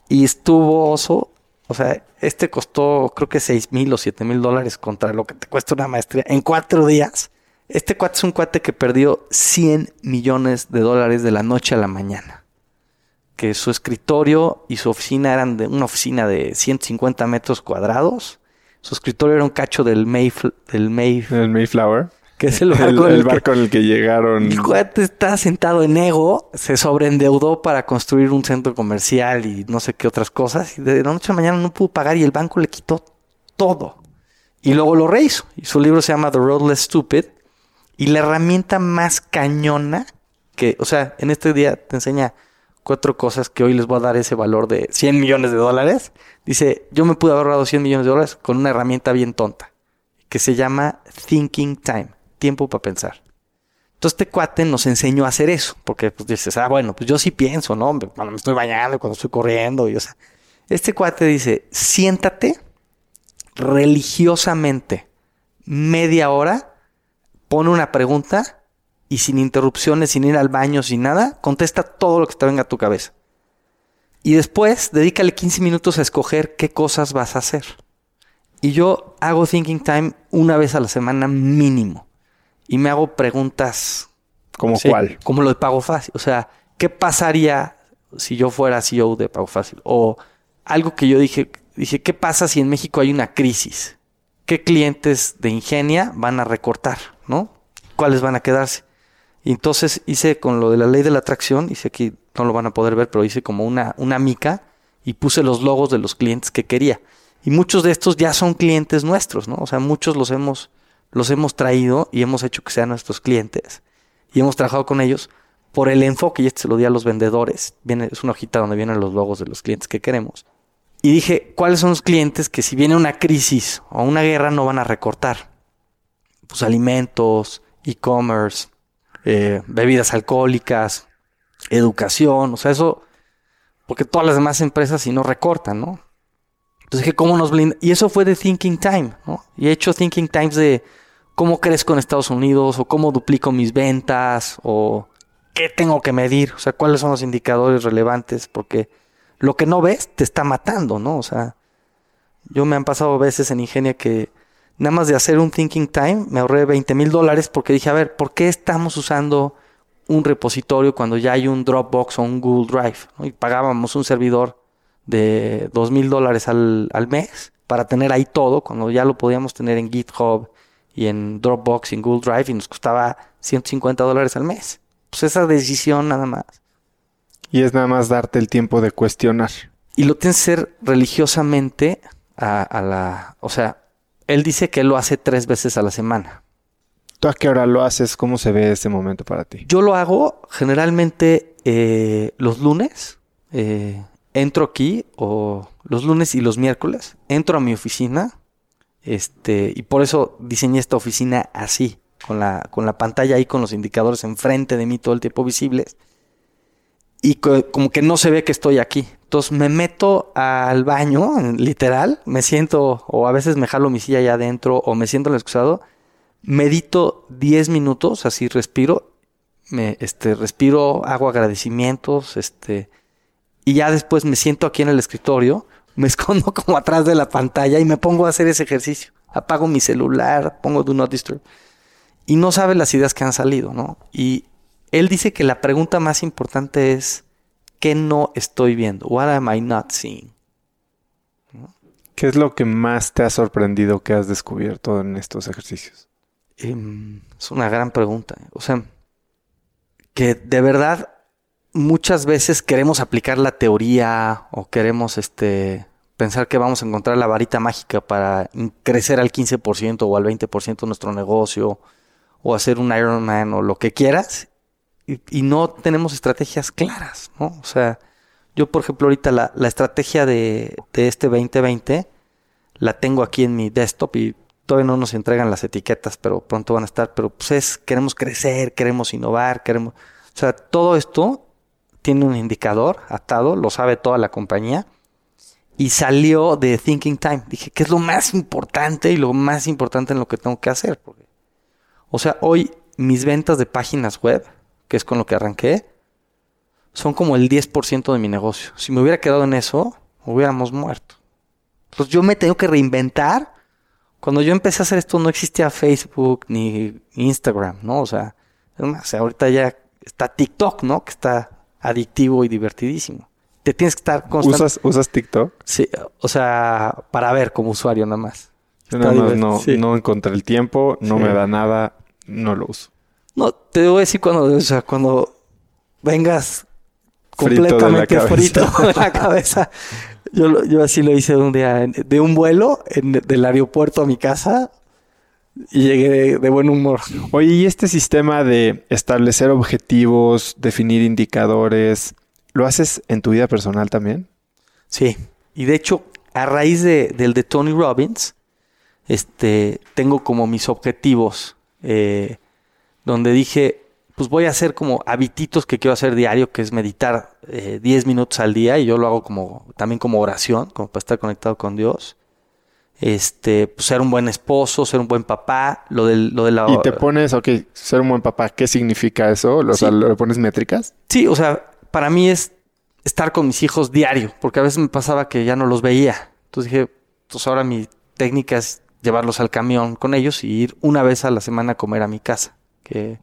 Y estuvo oso. O sea, este costó creo que 6 mil o 7 mil dólares contra lo que te cuesta una maestría en cuatro días. Este cuate es un cuate que perdió 100 millones de dólares de la noche a la mañana. Que su escritorio y su oficina eran de una oficina de 150 metros cuadrados. Su escritorio era un cacho del, del Mayflower que es el barco, en el que llegaron. El cuate está sentado en ego, se sobreendeudó para construir un centro comercial y no sé qué otras cosas. Y de la noche a la mañana no pudo pagar y el banco le quitó todo. Y luego lo rehizo. Y su libro se llama The Road Less Stupid. Y la herramienta más cañona que, o sea, en este día te enseña cuatro cosas que hoy les voy a dar ese valor de 100 millones de dólares. Dice, yo me pude haber ahorrado 100 millones de dólares con una herramienta bien tonta que se llama Thinking Time tiempo para pensar. Entonces este cuate nos enseñó a hacer eso, porque pues dices, ah, bueno, pues yo sí pienso, ¿no? Cuando me estoy bañando, cuando estoy corriendo, y o sea, este cuate dice, siéntate religiosamente media hora, pone una pregunta y sin interrupciones, sin ir al baño, sin nada, contesta todo lo que te venga a tu cabeza. Y después, dedícale 15 minutos a escoger qué cosas vas a hacer. Y yo hago thinking time una vez a la semana mínimo y me hago preguntas. ¿Como cuál? Como lo de Pago Fácil. O sea, ¿qué pasaría si yo fuera CEO de Pago Fácil? O algo que yo dije, dije, ¿qué pasa si en México hay una crisis? ¿Qué clientes de Ingenia van a recortar? ¿No? ¿Cuáles van a quedarse? Y entonces hice con lo de la ley de la atracción, hice aquí, no lo van a poder ver, pero hice como una, una mica y puse los logos de los clientes que quería. Y muchos de estos ya son clientes nuestros, ¿no? O sea, muchos los hemos los hemos traído y hemos hecho que sean nuestros clientes y hemos trabajado con ellos por el enfoque, y este se lo di a los vendedores, viene, es una hojita donde vienen los logos de los clientes que queremos. Y dije, ¿cuáles son los clientes que si viene una crisis o una guerra no van a recortar? Pues alimentos, e-commerce, eh, bebidas alcohólicas, educación, o sea, eso, porque todas las demás empresas si no recortan, ¿no? Entonces dije, ¿cómo nos blinda? Y eso fue de Thinking Time, ¿no? Y he hecho Thinking Times de cómo crezco en Estados Unidos o cómo duplico mis ventas o qué tengo que medir, o sea, cuáles son los indicadores relevantes, porque lo que no ves te está matando, ¿no? O sea, yo me han pasado veces en Ingenia que nada más de hacer un thinking time me ahorré 20 mil dólares porque dije, a ver, ¿por qué estamos usando un repositorio cuando ya hay un Dropbox o un Google Drive? Y pagábamos un servidor de 2 mil dólares al, al mes para tener ahí todo, cuando ya lo podíamos tener en GitHub y en Dropbox y en Google Drive y nos costaba 150 dólares al mes. Pues esa decisión nada más. Y es nada más darte el tiempo de cuestionar. Y lo tienes que hacer religiosamente a, la... O sea, él dice que él lo hace tres veces a la semana. ¿Tú a qué hora lo haces? ¿Cómo se ve ese momento para ti? Yo lo hago generalmente eh, los lunes. Eh, entro aquí o los lunes y los miércoles. Entro a mi oficina este, y por eso diseñé esta oficina así, con la, con la pantalla ahí, con los indicadores enfrente de mí todo el tiempo visibles. Y como que no se ve que estoy aquí. Entonces me meto al baño, literal, me siento, o a veces me jalo mi silla allá adentro, o me siento en el excusado, medito 10 minutos, así respiro, me, este, respiro, hago agradecimientos, este, y ya después me siento aquí en el escritorio me escondo como atrás de la pantalla y me pongo a hacer ese ejercicio. Apago mi celular, pongo Do Not Disturb. Y no sabe las ideas que han salido, ¿no? Y él dice que la pregunta más importante es, ¿qué no estoy viendo? What am I not seeing? ¿Qué es lo que más te ha sorprendido que has descubierto en estos ejercicios? Em, es una gran pregunta. O sea, que de verdad muchas veces queremos aplicar la teoría o queremos este pensar que vamos a encontrar la varita mágica para crecer al 15% o al 20% nuestro negocio o hacer un Ironman o lo que quieras y, no tenemos estrategias claras, ¿no? O sea, yo por ejemplo ahorita la, la estrategia de, de, este 2020 la tengo aquí en mi desktop y todavía no nos entregan las etiquetas, pero pronto van a estar, pero pues es, queremos crecer, queremos innovar, queremos... O sea, todo esto tiene un indicador atado, lo sabe toda la compañía. Y salió de Thinking Time. Dije, ¿qué es lo más importante y lo más importante en lo que tengo que hacer? o sea, hoy mis ventas de páginas web, que es con lo que arranqué, son como el 10% de mi negocio. Si me hubiera quedado en eso, hubiéramos muerto. Pues yo me tengo que reinventar. Cuando yo empecé a hacer esto no existía Facebook ni Instagram, ¿no? O sea, es más, ahorita ya está TikTok, ¿no? Que está adictivo y divertidísimo. Te tienes que estar constante. ¿Usas, ¿Usas TikTok? Sí, o sea, para ver como usuario nada más. Nada más no, sí. no encontré el tiempo, no Sí. me da nada, no lo uso. No, te a decir cuando, o sea, cuando vengas Frito de la completamente frito de la cabeza. Yo, así lo hice un día de un vuelo en- del aeropuerto a mi casa y llegué de, de buen humor. Oye, ¿y este sistema de establecer objetivos, definir indicadores, lo haces en tu vida personal también? Sí. Y de hecho, a raíz de- del de Tony Robbins, este, tengo como mis objetivos, eh, donde dije, pues voy a hacer como habititos que quiero hacer diario, que es meditar eh, 10 minutos al día, y yo lo hago como, también como oración, como para estar conectado con Dios. Este, pues ser un buen esposo, ser un buen papá, lo del, lo de la... Y te pones, ok, ser un buen papá, ¿qué significa eso? O sea, Sí. ¿le pones métricas? Sí, o sea, para mí es estar con mis hijos diario, porque a veces me pasaba que ya no los veía. Entonces dije, pues ahora mi técnica es llevarlos al camión con ellos y ir una vez a la semana a comer a mi casa. Que,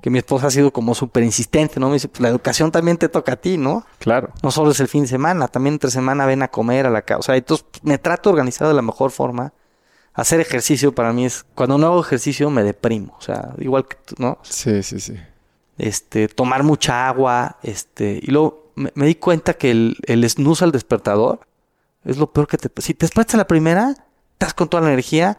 que mi esposa ha sido como súper insistente, ¿no? Me dice, pues la educación también te toca a ti, ¿no? Claro. No solo es el fin de semana, también entre semana ven a comer a la casa. O sea, entonces pues, me trato de organizar de la mejor forma. Hacer ejercicio para mí es, cuando no hago ejercicio me deprimo. O sea, igual que tú, ¿no? Sí, sí, sí. este, tomar mucha agua, este, y luego me, me di cuenta que el, el snooze al despertador es lo peor que te... Si te despiertas a la primera, estás con toda la energía.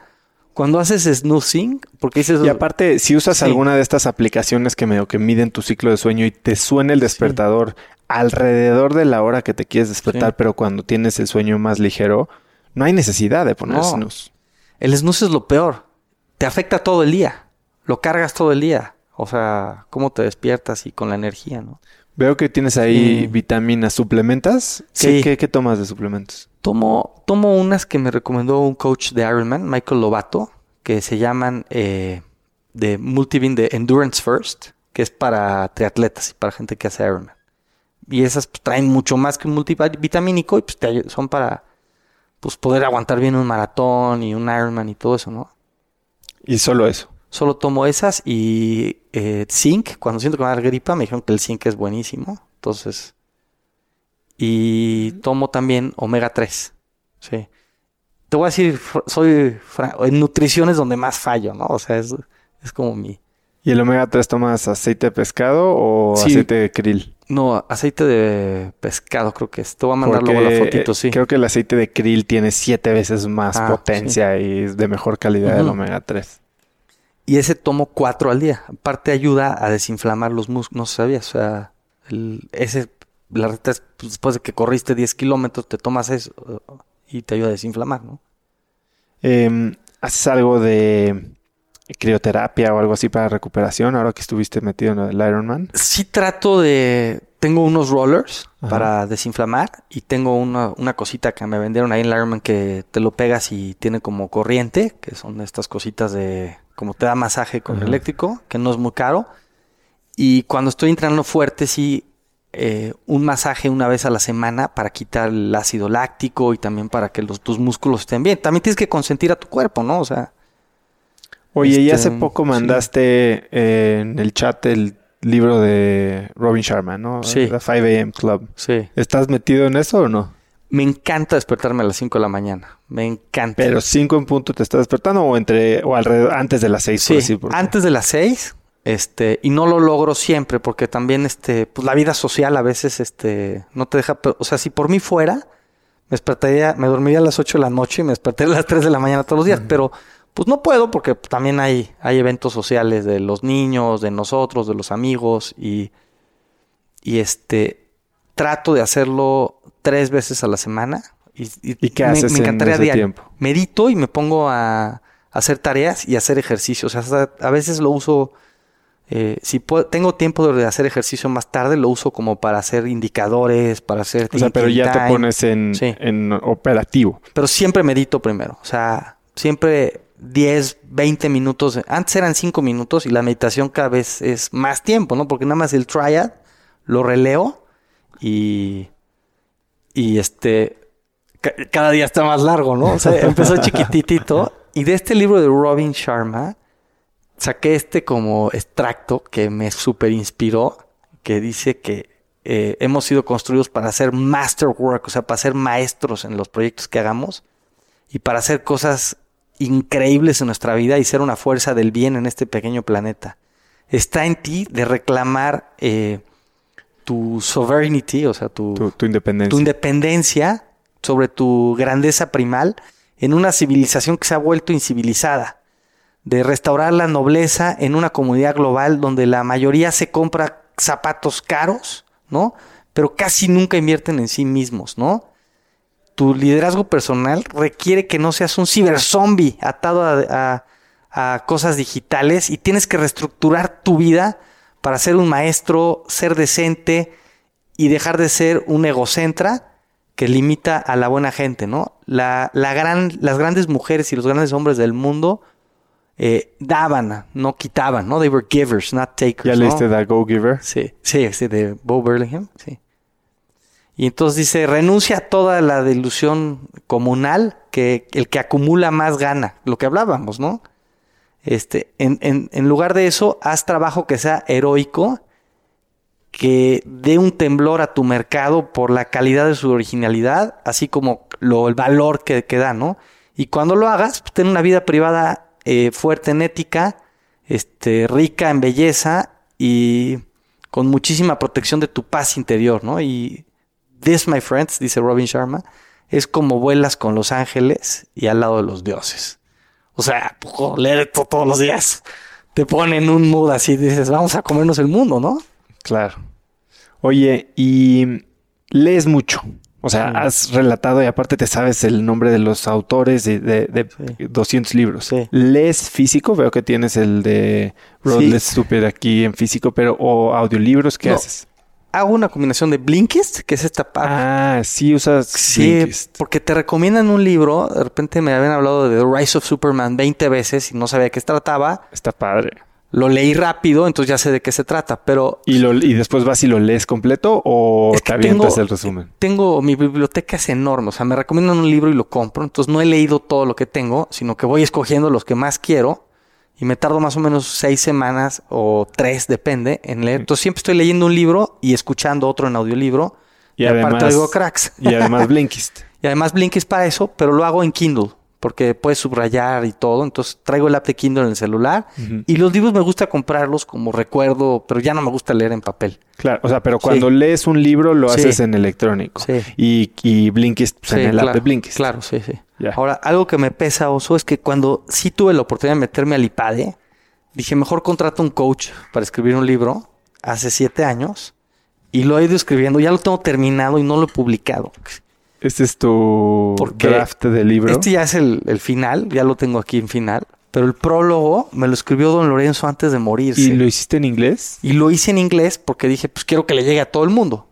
Cuando haces snoozing, porque dices... Y aparte, si usas Sí. alguna de estas aplicaciones que medio que miden tu ciclo de sueño y te suena el despertador alrededor de la hora que te quieres despertar, Sí. pero cuando tienes el sueño más ligero, no hay necesidad de poner No. snooze. El snooze es lo peor. Te afecta todo el día. Lo cargas todo el día. O sea, cómo te despiertas y con la energía, ¿no? Veo que tienes ahí vitaminas, suplementas. ¿Qué, Sí. qué- qué tomas de suplementos? Tomo, tomo unas que me recomendó un coach de Ironman, Michael Lobato, que se llaman eh, de Multivin de Endurance First, que es para triatletas y para gente que hace Ironman. Y esas pues, traen mucho más que un multivitamínico y pues, te son para pues, poder aguantar bien un maratón y un Ironman y todo eso, ¿no? Y solo eso. Solo tomo esas y eh, zinc. Cuando siento que me va a dar gripa, me dijeron que el zinc es buenísimo. Entonces. Y tomo también omega 3. Sí. Te voy a decir, soy. En nutrición es donde más fallo, ¿no? O sea, es, es como mi. ¿Y el omega 3 tomas aceite de pescado o Sí. aceite de krill? No, aceite de pescado, creo que es. Te voy a mandar luego la Porque, fotito, sí. Creo que el aceite de krill tiene siete veces más Ah, potencia y es de mejor calidad el Ujú. omega 3. Y ese tomo cuatro al día. Aparte ayuda a desinflamar los músculos. No sabías. O sea, el- ese, la receta es, pues, después de que corriste 10 kilómetros, te tomas eso uh, y te ayuda a desinflamar, ¿no? Em, ¿Haces algo de crioterapia o algo así para recuperación ahora que estuviste metido en el Ironman? Sí trato de... Tengo unos rollers Ajá. para desinflamar y tengo una, una cosita que me vendieron ahí en Ironman que te lo pegas y tiene como corriente, que son estas cositas de... como te da masaje con Ajá. eléctrico, que no es muy caro. Y cuando estoy entrenando fuerte, sí, eh, un masaje una vez a la semana para quitar el ácido láctico y también para que los, tus músculos estén bien. También tienes que consentir a tu cuerpo, ¿no? O sea, Oye, y Este, hace poco sí. mandaste eh, en el chat el libro de Robin Sharma, ¿no? Sí. The 5 AM Club. sí. ¿Estás metido en eso o no? Me encanta despertarme a las 5 de la mañana. Me encanta. Pero 5 en punto te estás despertando o entre o alrededor antes de las 6 Sí, por así porque- antes de las seis, este, y no lo logro siempre, porque también, este, pues la vida social a veces, este, no te deja, o sea, si por mí fuera, me despertaría, me dormiría a las 8 de la noche y me despertaría a las 3 de la mañana todos los días, pero pues no puedo porque también hay, hay eventos sociales de los niños, de nosotros, de los amigos, y, y este, trato de hacerlo tres veces a la semana. Y, ¿Y qué me- haces me en encantaría ese diario. tiempo? Medito y me pongo a hacer tareas y hacer ejercicio. O sea, hasta- a veces lo uso, eh, si puedo- tengo tiempo de hacer ejercicio más tarde, lo uso como para hacer indicadores, para hacer... O sea, pero ya te pones en, Sí. en operativo. Pero siempre medito primero. O sea, siempre 10, 20 minutos. Antes eran 5 minutos y la meditación cada vez es más tiempo, ¿no? Porque nada más el triad lo releo y, y este, cada día está más largo, ¿no? O sea, empezó chiquitito. Y de este libro de Robin Sharma, saqué este como extracto que me super inspiró, que dice que eh, hemos sido construidos para hacer masterwork, o sea, para ser maestros en los proyectos que hagamos y para hacer cosas increíbles en nuestra vida y ser una fuerza del bien en este pequeño planeta. Está en ti de reclamar eh, tu sovereignty, o sea, tu, tu, independencia. tu independencia sobre tu grandeza primal en una civilización que se ha vuelto incivilizada. De restaurar la nobleza en una comunidad global donde la mayoría se compra zapatos caros, ¿no? Pero casi nunca invierten en sí mismos, ¿no? tu liderazgo personal requiere que no seas un ciberzombie atado a, cosas digitales y tienes que reestructurar tu vida para ser un maestro, ser decente y dejar de ser un egocentra que limita a la buena gente, ¿no? La, gran, las grandes mujeres y los grandes hombres del mundo eh, daban, no quitaban, ¿no? They were givers, not takers. ¿Ya leíste The Go Giver? Sí, sí, sí, de Bo Burlingham, sí. Y entonces dice, renuncia a toda la delusión comunal, que el que acumula más gana, lo que hablábamos, ¿no? Este, en, en, en lugar de eso, haz trabajo que sea heroico, que dé un temblor a tu mercado por la calidad de su originalidad, así como lo, el valor que, que da, ¿no? Y cuando lo hagas, pues, ten una vida privada eh, fuerte en ética, este, rica en belleza y con muchísima protección de tu paz interior, ¿no? Y This, my friends, dice Robin Sharma, es como vuelas con los ángeles y al lado de los dioses. O sea, leer esto todos los días te pone en un mood así, dices, vamos a comernos el mundo, ¿no? Claro. Oye, y lees mucho. O sea, has relatado y aparte te sabes el nombre de los autores de, de, 200 libros. ¿Lees físico? Veo que tienes el de Roadless Stupid aquí en físico, pero o audiolibros, ¿qué haces? hago una combinación de Blinkist, que es esta parte. Ah, sí usas sí, porque te recomiendan un libro. De repente me habían hablado de The Rise of Superman 20 veces y no sabía de qué trataba. Está padre. Lo leí rápido, entonces ya sé de qué se trata, pero... ¿Y, lo, y después vas y lo lees completo o te avientas el resumen? Tengo... Mi biblioteca es enorme, o sea, me recomiendan un libro y lo compro, entonces no he leído todo lo que tengo, sino que voy escogiendo los que más quiero y me tardo más o menos seis semanas o tres, depende, en leer. Entonces siempre estoy leyendo un libro y escuchando otro en audiolibro. Y, y además, aparte cracks. Y además Blinkist. y además Blinkist para eso, pero lo hago en Kindle porque puedes subrayar y todo. Entonces traigo el app de Kindle en el celular y los libros me gusta comprarlos como recuerdo, pero ya no me gusta leer en papel. Claro, o sea, pero cuando lees un libro lo haces en electrónico. Sí. Y, y Blinkist pues, en el app de Blinkist. Claro, sí, sí. Ahora, algo que me pesa, Oso, es que cuando sí tuve la oportunidad de meterme al IPADE, dije, mejor contrato un coach para escribir un libro hace siete años y lo he ido escribiendo. Ya lo tengo terminado y no lo he publicado. Este es tu draft de libro. Este ya es el, final, ya lo tengo aquí en final. Pero el prólogo me lo escribió don Lorenzo antes de morirse. ¿Y lo hiciste en inglés? Y lo hice en inglés porque dije, pues quiero que le llegue a todo el mundo.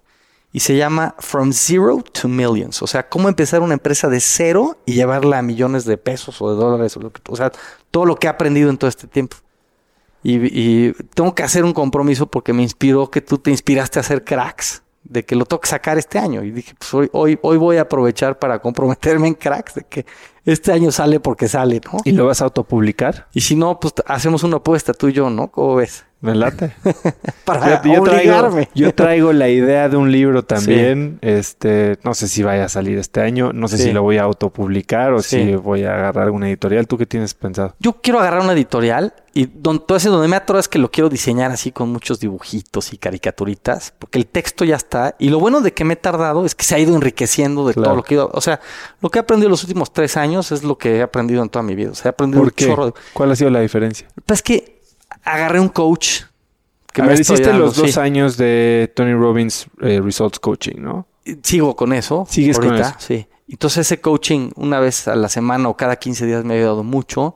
Y se llama From Zero to Millions. O sea, cómo empezar una empresa de cero y llevarla a millones de pesos o de dólares. O, lo que, o sea, todo lo que he aprendido en todo este tiempo. Y, y tengo que hacer un compromiso porque me inspiró que tú te inspiraste a hacer cracks de que lo tengo que sacar este año. Y dije, pues hoy, hoy, hoy voy a aprovechar para comprometerme en cracks de que este año sale porque sale, ¿no? ¿Y lo vas a autopublicar? Y si no, pues hacemos una apuesta tú y yo, ¿no? ¿Cómo ves? Me late. Para yo, obligarme. Traigo, yo traigo la idea de un libro también. Este, no sé si vaya a salir este año. No sé si lo voy a autopublicar o si voy a agarrar una editorial. ¿Tú qué tienes pensado? Yo quiero agarrar una editorial y donde, donde me atoro es que lo quiero diseñar así con muchos dibujitos y caricaturitas, porque el texto ya está. Y lo bueno de que me he tardado es que se ha ido enriqueciendo de todo lo que he ido. O sea, lo que he aprendido los últimos tres años es lo que he aprendido en toda mi vida. O sea, he aprendido un chorro. ¿Cuál ha sido la diferencia? Pues que agarré un coach. Que me hiciste los dos años de Tony Robbins eh, Results Coaching, ¿no? Sigo con eso. ¿Sigues con eso? Sí. Entonces ese coaching una vez a la semana o cada 15 días me ha ayudado mucho.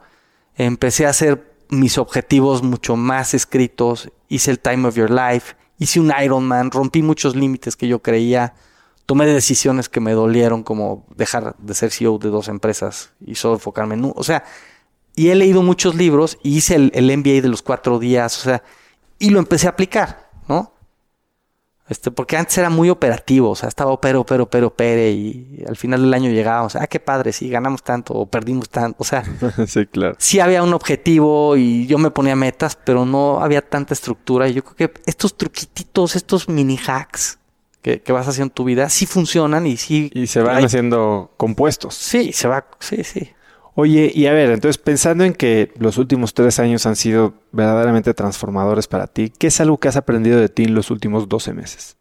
Empecé a hacer mis objetivos mucho más escritos. Hice el Time of Your Life. Hice un Ironman. Rompí muchos límites que yo creía. Tomé decisiones que me dolieron como dejar de ser CEO de dos empresas y solo enfocarme en uno. O sea, y he leído muchos libros y hice el, el MBA de los cuatro días, o sea, y lo empecé a aplicar, ¿no? Este, porque antes era muy operativo, o sea, estaba opero, opero, opero, opere y al final del año llegábamos, ah, qué padre, sí, ganamos tanto o perdimos tanto, o sea, sí, claro. Sí había un objetivo y yo me ponía metas, pero no había tanta estructura y yo creo que estos truquititos, estos mini hacks que, vas haciendo en tu vida, sí funcionan y sí... Y se van haciendo compuestos. Sí, se va, sí, sí. Oye, y a ver, entonces pensando en que los últimos tres años han sido verdaderamente transformadores para ti, ¿qué es algo que has aprendido de ti en los últimos 12 meses?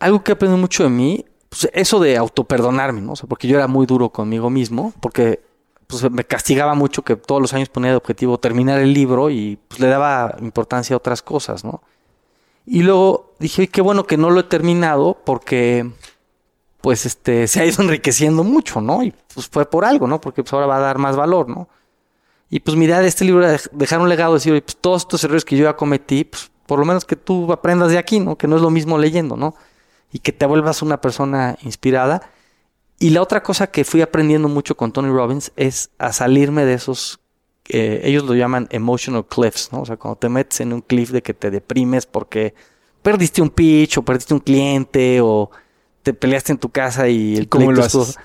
Algo que he aprendido mucho de mí, pues eso de autoperdonarme, ¿no? O sea, porque yo era muy duro conmigo mismo, porque pues, me castigaba mucho que todos los años ponía de objetivo terminar el libro y pues le daba importancia a otras cosas, ¿no? Y luego dije, qué bueno que no lo he terminado porque pues este, se ha ido enriqueciendo mucho, ¿no? Y pues fue por algo, ¿no? Porque pues ahora va a dar más valor, ¿no? Y pues mi idea de este libro era dejar un legado, decir, pues todos estos errores que yo ya cometí, pues por lo menos que tú aprendas de aquí, ¿no? Que no es lo mismo leyendo, ¿no? Y que te vuelvas una persona inspirada. Y la otra cosa que fui aprendiendo mucho con Tony Robbins es a salirme de esos, eh, ellos lo llaman emotional cliffs, ¿no? O sea, cuando te metes en un cliff de que te deprimes porque perdiste un pitch o perdiste un cliente o te peleaste en tu casa y el ¿Cómo lo haces?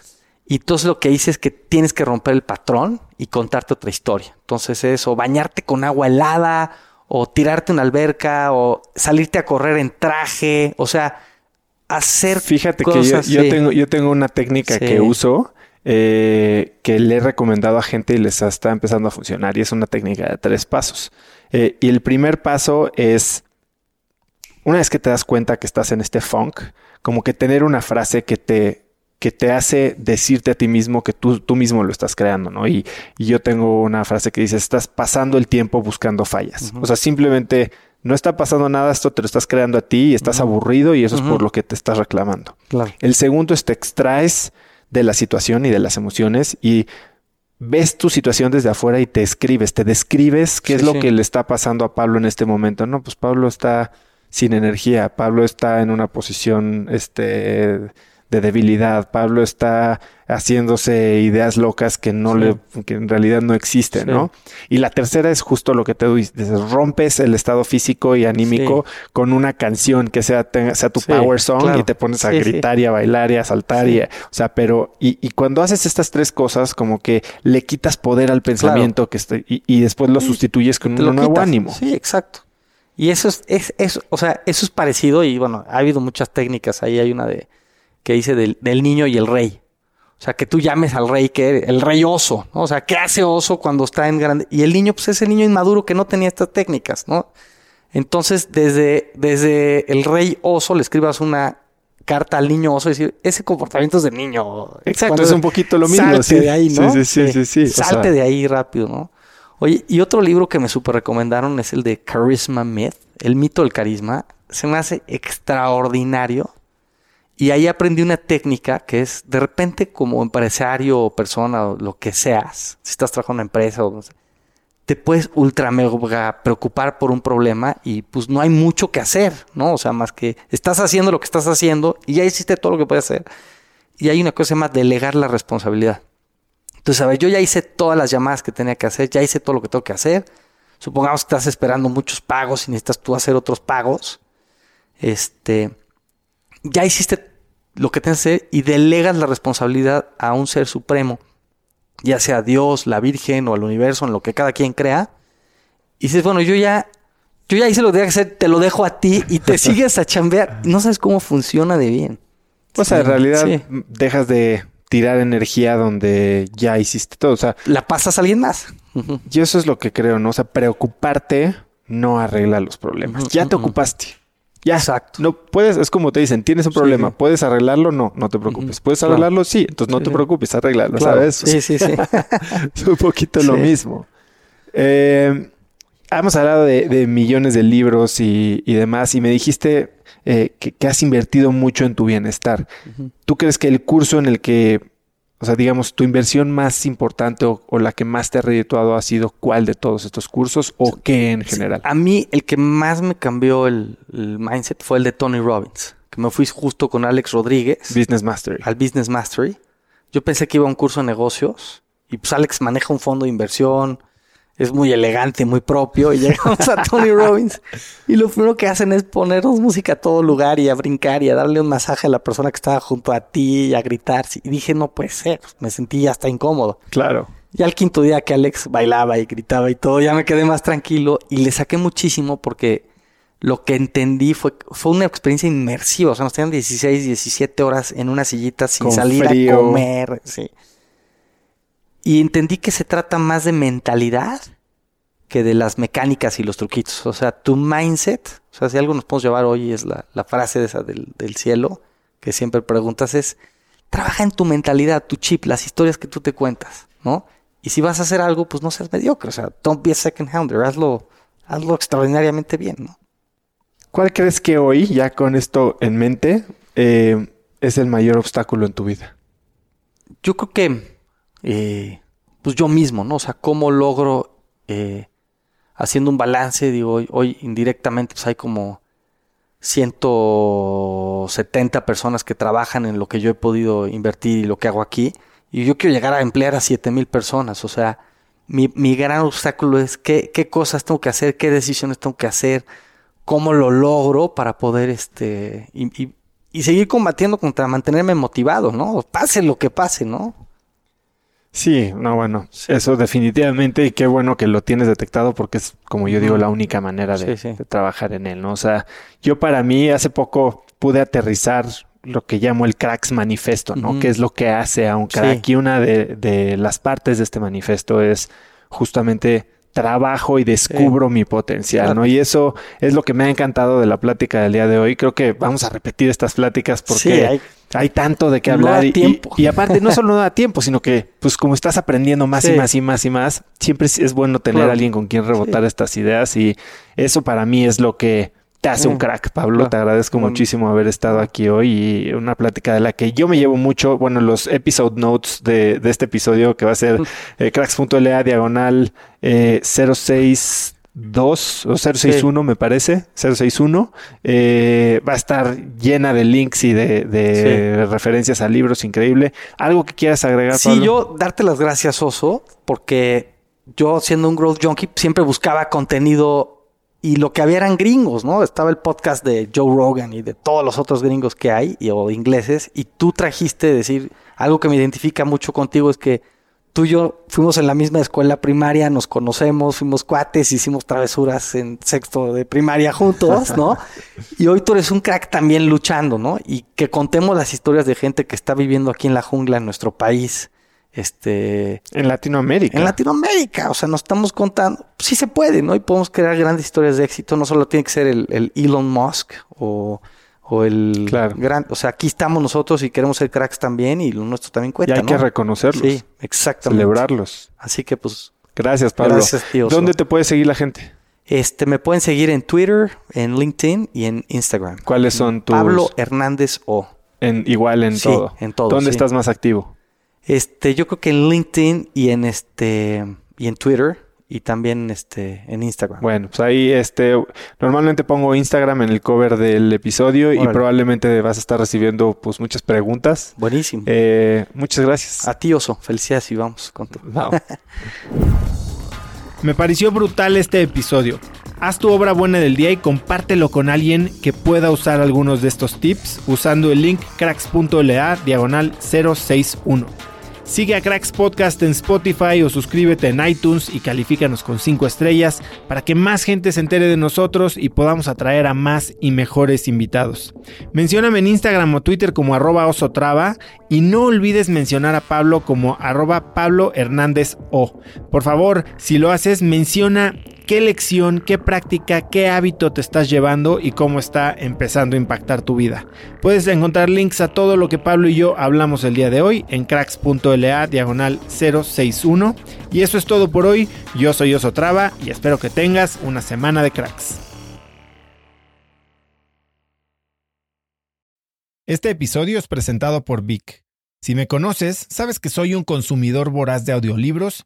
Y entonces lo que hice es que tienes que romper el patrón y contarte otra historia. Entonces es o bañarte con agua helada, o tirarte una alberca, o salirte a correr en traje, o sea, hacer Fíjate que yo, tengo, yo tengo una técnica que uso eh, que le he recomendado a gente y les está empezando a funcionar y es una técnica de tres pasos. Eh, y el primer paso es, una vez que te das cuenta que estás en este funk, como que tener una frase que te, que te hace decirte a ti mismo que tú, tú mismo lo estás creando, ¿no? Y, yo tengo una frase que dice, estás pasando el tiempo buscando fallas. O sea, simplemente no está pasando nada, esto te lo estás creando a ti y estás aburrido y eso es por lo que te estás reclamando. Claro. El segundo es te extraes de la situación y de las emociones y ves tu situación desde afuera y te escribes, te describes qué es lo que le está pasando a Pablo en este momento. No, pues Pablo está sin energía. Pablo está en una posición este, de debilidad. Pablo está haciéndose ideas locas que no le, que en realidad no existen, ¿no? Y la tercera es justo lo que te dices, rompes el estado físico y anímico con una canción que sea, sea tu power song y te pones a gritar y a bailar y a saltar y, o sea, pero, y, y, cuando haces estas tres cosas, como que le quitas poder al pensamiento que esté, y, después lo sustituyes con un nuevo ánimo. Sí, exacto. Y eso es, es, o sea, eso es parecido y bueno, ha habido muchas técnicas. Ahí hay una de que dice del, niño y el rey. O sea, que tú llames al rey que el rey oso, ¿no? O sea, ¿qué hace oso cuando está en grande? Y el niño, pues es el niño inmaduro que no tenía estas técnicas, ¿no? Entonces, desde, desde el rey oso le escribas una carta al niño oso y decir, ese comportamiento es de niño. Exacto, es un poquito lo mismo. Salte de ahí, ¿no? Sí, sí, sí, sí. Salte de ahí rápido, ¿no? Oye, y otro libro que me super recomendaron es el de Charisma Myth, el mito del carisma. Se me hace extraordinario. Y ahí aprendí una técnica que es, de repente, como empresario o persona o lo que seas, si estás trabajando en una empresa o no sé, te puedes ultra mega preocupar por un problema y pues no hay mucho que hacer, ¿no? O sea, más que estás haciendo lo que estás haciendo y ya hiciste todo lo que puedes hacer. Y hay una cosa más, delegar la responsabilidad. Entonces, a ver, yo ya hice todas las llamadas que tenía que hacer, ya hice todo lo que tengo que hacer. Supongamos que estás esperando muchos pagos y necesitas tú hacer otros pagos. Este, ya hiciste lo que tienes que hacer y delegas la responsabilidad a un ser supremo, ya sea Dios, la Virgen o el universo, en lo que cada quien crea. Y dices, bueno, yo ya, yo ya hice lo que tenía que hacer, te lo dejo a ti y te sigues a chambear. No sabes cómo funciona de bien. O sea, en realidad dejas de tirar energía donde ya hiciste todo. O sea, la pasas a alguien más. Y eso es lo que creo, ¿no? O sea, preocuparte no arregla los problemas. Ya te ocupaste. Ya. Exacto. No puedes, es como te dicen, tienes un problema, ¿puedes arreglarlo? No, no te preocupes. ¿Puedes arreglarlo? Sí, entonces no te preocupes, arreglarlo, ¿sabes? Sí, sí, sí. es un poquito lo mismo. Eh, hemos hablado de, millones de libros y, demás, y me dijiste eh, que, has invertido mucho en tu bienestar. ¿Tú crees que el curso en el que, o sea, digamos, tu inversión más importante o, la que más te ha redituado ha sido cuál de todos estos cursos o qué en general? A mí, el que más me cambió el, mindset fue el de Tony Robbins, que me fui justo con Alex Rodríguez. Business Mastery. Al Business Mastery. Yo pensé que iba a un curso de negocios y pues Alex maneja un fondo de inversión es muy elegante, muy propio. Y llegamos a Tony Robbins y lo primero que hacen es ponernos música a todo lugar y a brincar y a darle un masaje a la persona que estaba junto a ti y a gritar. Y dije, no puede ser. Me sentí hasta incómodo. Claro. Y al quinto día que Alex bailaba y gritaba y todo, ya me quedé más tranquilo y le saqué muchísimo porque lo que entendí fue, fue una experiencia inmersiva. O sea, nos tenían 16, 17 horas en una sillita sin salir a comer. Sí. Y entendí que se trata más de mentalidad que de las mecánicas y los truquitos. O sea, tu mindset, o sea, si algo nos podemos llevar hoy es la, la frase de esa del, del cielo, que siempre preguntas es, trabaja en tu mentalidad, tu chip, las historias que tú te cuentas, ¿no? Y si vas a hacer algo, pues no seas mediocre. O sea, don't be a second hander. Hazlo, hazlo extraordinariamente bien, ¿no? ¿Cuál crees que hoy, ya con esto en mente, eh, es el mayor obstáculo en tu vida? Yo creo que, eh, pues yo mismo, ¿no? O sea, cómo logro, eh, haciendo un balance, digo, hoy, hoy indirectamente, pues hay como 170 personas que trabajan en lo que yo he podido invertir y lo que hago aquí. Y yo quiero llegar a emplear a 7 mil personas. O sea, mi, mi, gran obstáculo es qué, qué cosas tengo que hacer, qué decisiones tengo que hacer, cómo lo logro para poder este y, y seguir combatiendo contra mantenerme motivado, ¿no? Pase lo que pase, ¿no? Sí, no, bueno, sí. eso definitivamente y qué bueno que lo tienes detectado porque es, como yo digo, la única manera de, sí, sí. de trabajar en él, ¿no? O sea, yo para mí hace poco pude aterrizar lo que llamo el cracks manifesto, ¿no? Uh -huh. Que es lo que hace a un crack. Y una de, de, las partes de este manifiesto es justamente trabajo y descubro mi potencial, claro. ¿no? Y eso es lo que me ha encantado de la plática del día de hoy. Creo que vamos a repetir estas pláticas porque sí, hay, hay, tanto de qué hablar. No y, y, y, aparte, no solo no da tiempo, sino que, pues como estás aprendiendo más sí. y más y más y más, siempre es bueno tener claro. a alguien con quien rebotar estas ideas. Y eso para mí es lo que te hace un crack, Pablo. Claro. Te agradezco mm. muchísimo haber estado aquí hoy y una plática de la que yo me llevo mucho. Bueno, los episode notes de, de este episodio que va a ser eh, cracks.la diagonal eh, 062 o 061 sí. me parece, 061. Eh, va a estar llena de links y de, de sí. referencias a libros, increíble. ¿Algo que quieras agregar, Sí, Pablo? yo darte las gracias, Oso, porque yo siendo un growth junkie siempre buscaba contenido y lo que había eran gringos, ¿no? Estaba el podcast de Joe Rogan y de todos los otros gringos que hay, y, o ingleses, y tú trajiste decir algo que me identifica mucho contigo es que tú y yo fuimos en la misma escuela primaria, nos conocemos, fuimos cuates, hicimos travesuras en sexto de primaria juntos, ¿no? y hoy tú eres un crack también luchando, ¿no? Y que contemos las historias de gente que está viviendo aquí en la jungla en nuestro país este en Latinoamérica. En Latinoamérica, o sea, nos estamos contando, sí se puede, ¿no? Y podemos crear grandes historias de éxito, no solo tiene que ser el, el Elon Musk o, o el claro. gran, o sea, aquí estamos nosotros y queremos ser cracks también y lo nuestro también cuenta, Y hay ¿no? que reconocerlos. Sí, exactamente. Celebrarlos. Así que pues Gracias, Pablo. Gracias, tío. ¿Dónde te puede seguir la gente? Este, me pueden seguir en Twitter, en LinkedIn y en Instagram. ¿Cuáles son tus Pablo Hernández O. En igual en sí, todo. En todo. ¿Dónde sí. estás más activo? Este, yo creo que en LinkedIn y en este y en Twitter y también este en Instagram. Bueno, pues ahí este normalmente pongo Instagram en el cover del episodio Órale. y probablemente vas a estar recibiendo pues muchas preguntas. Buenísimo. Eh, muchas gracias. A ti, Oso. Felicidades y vamos con tu... Vamos. Me pareció brutal este episodio. Haz tu obra buena del día y compártelo con alguien que pueda usar algunos de estos tips usando el link cracks.la diagonal 061. Sigue a Cracks Podcast en Spotify o suscríbete en iTunes y califícanos con 5 estrellas para que más gente se entere de nosotros y podamos atraer a más y mejores invitados. Mencióname en Instagram o Twitter como arroba osotrava y no olvides mencionar a Pablo como arroba Pablo Hernández O. Por favor, si lo haces, menciona qué lección, qué práctica, qué hábito te estás llevando y cómo está empezando a impactar tu vida. Puedes encontrar links a todo lo que Pablo y yo hablamos el día de hoy en cracks.la diagonal 061. Y eso es todo por hoy. Yo soy Oso Traba y espero que tengas una semana de cracks. Este episodio es presentado por Vic. Si me conoces, sabes que soy un consumidor voraz de audiolibros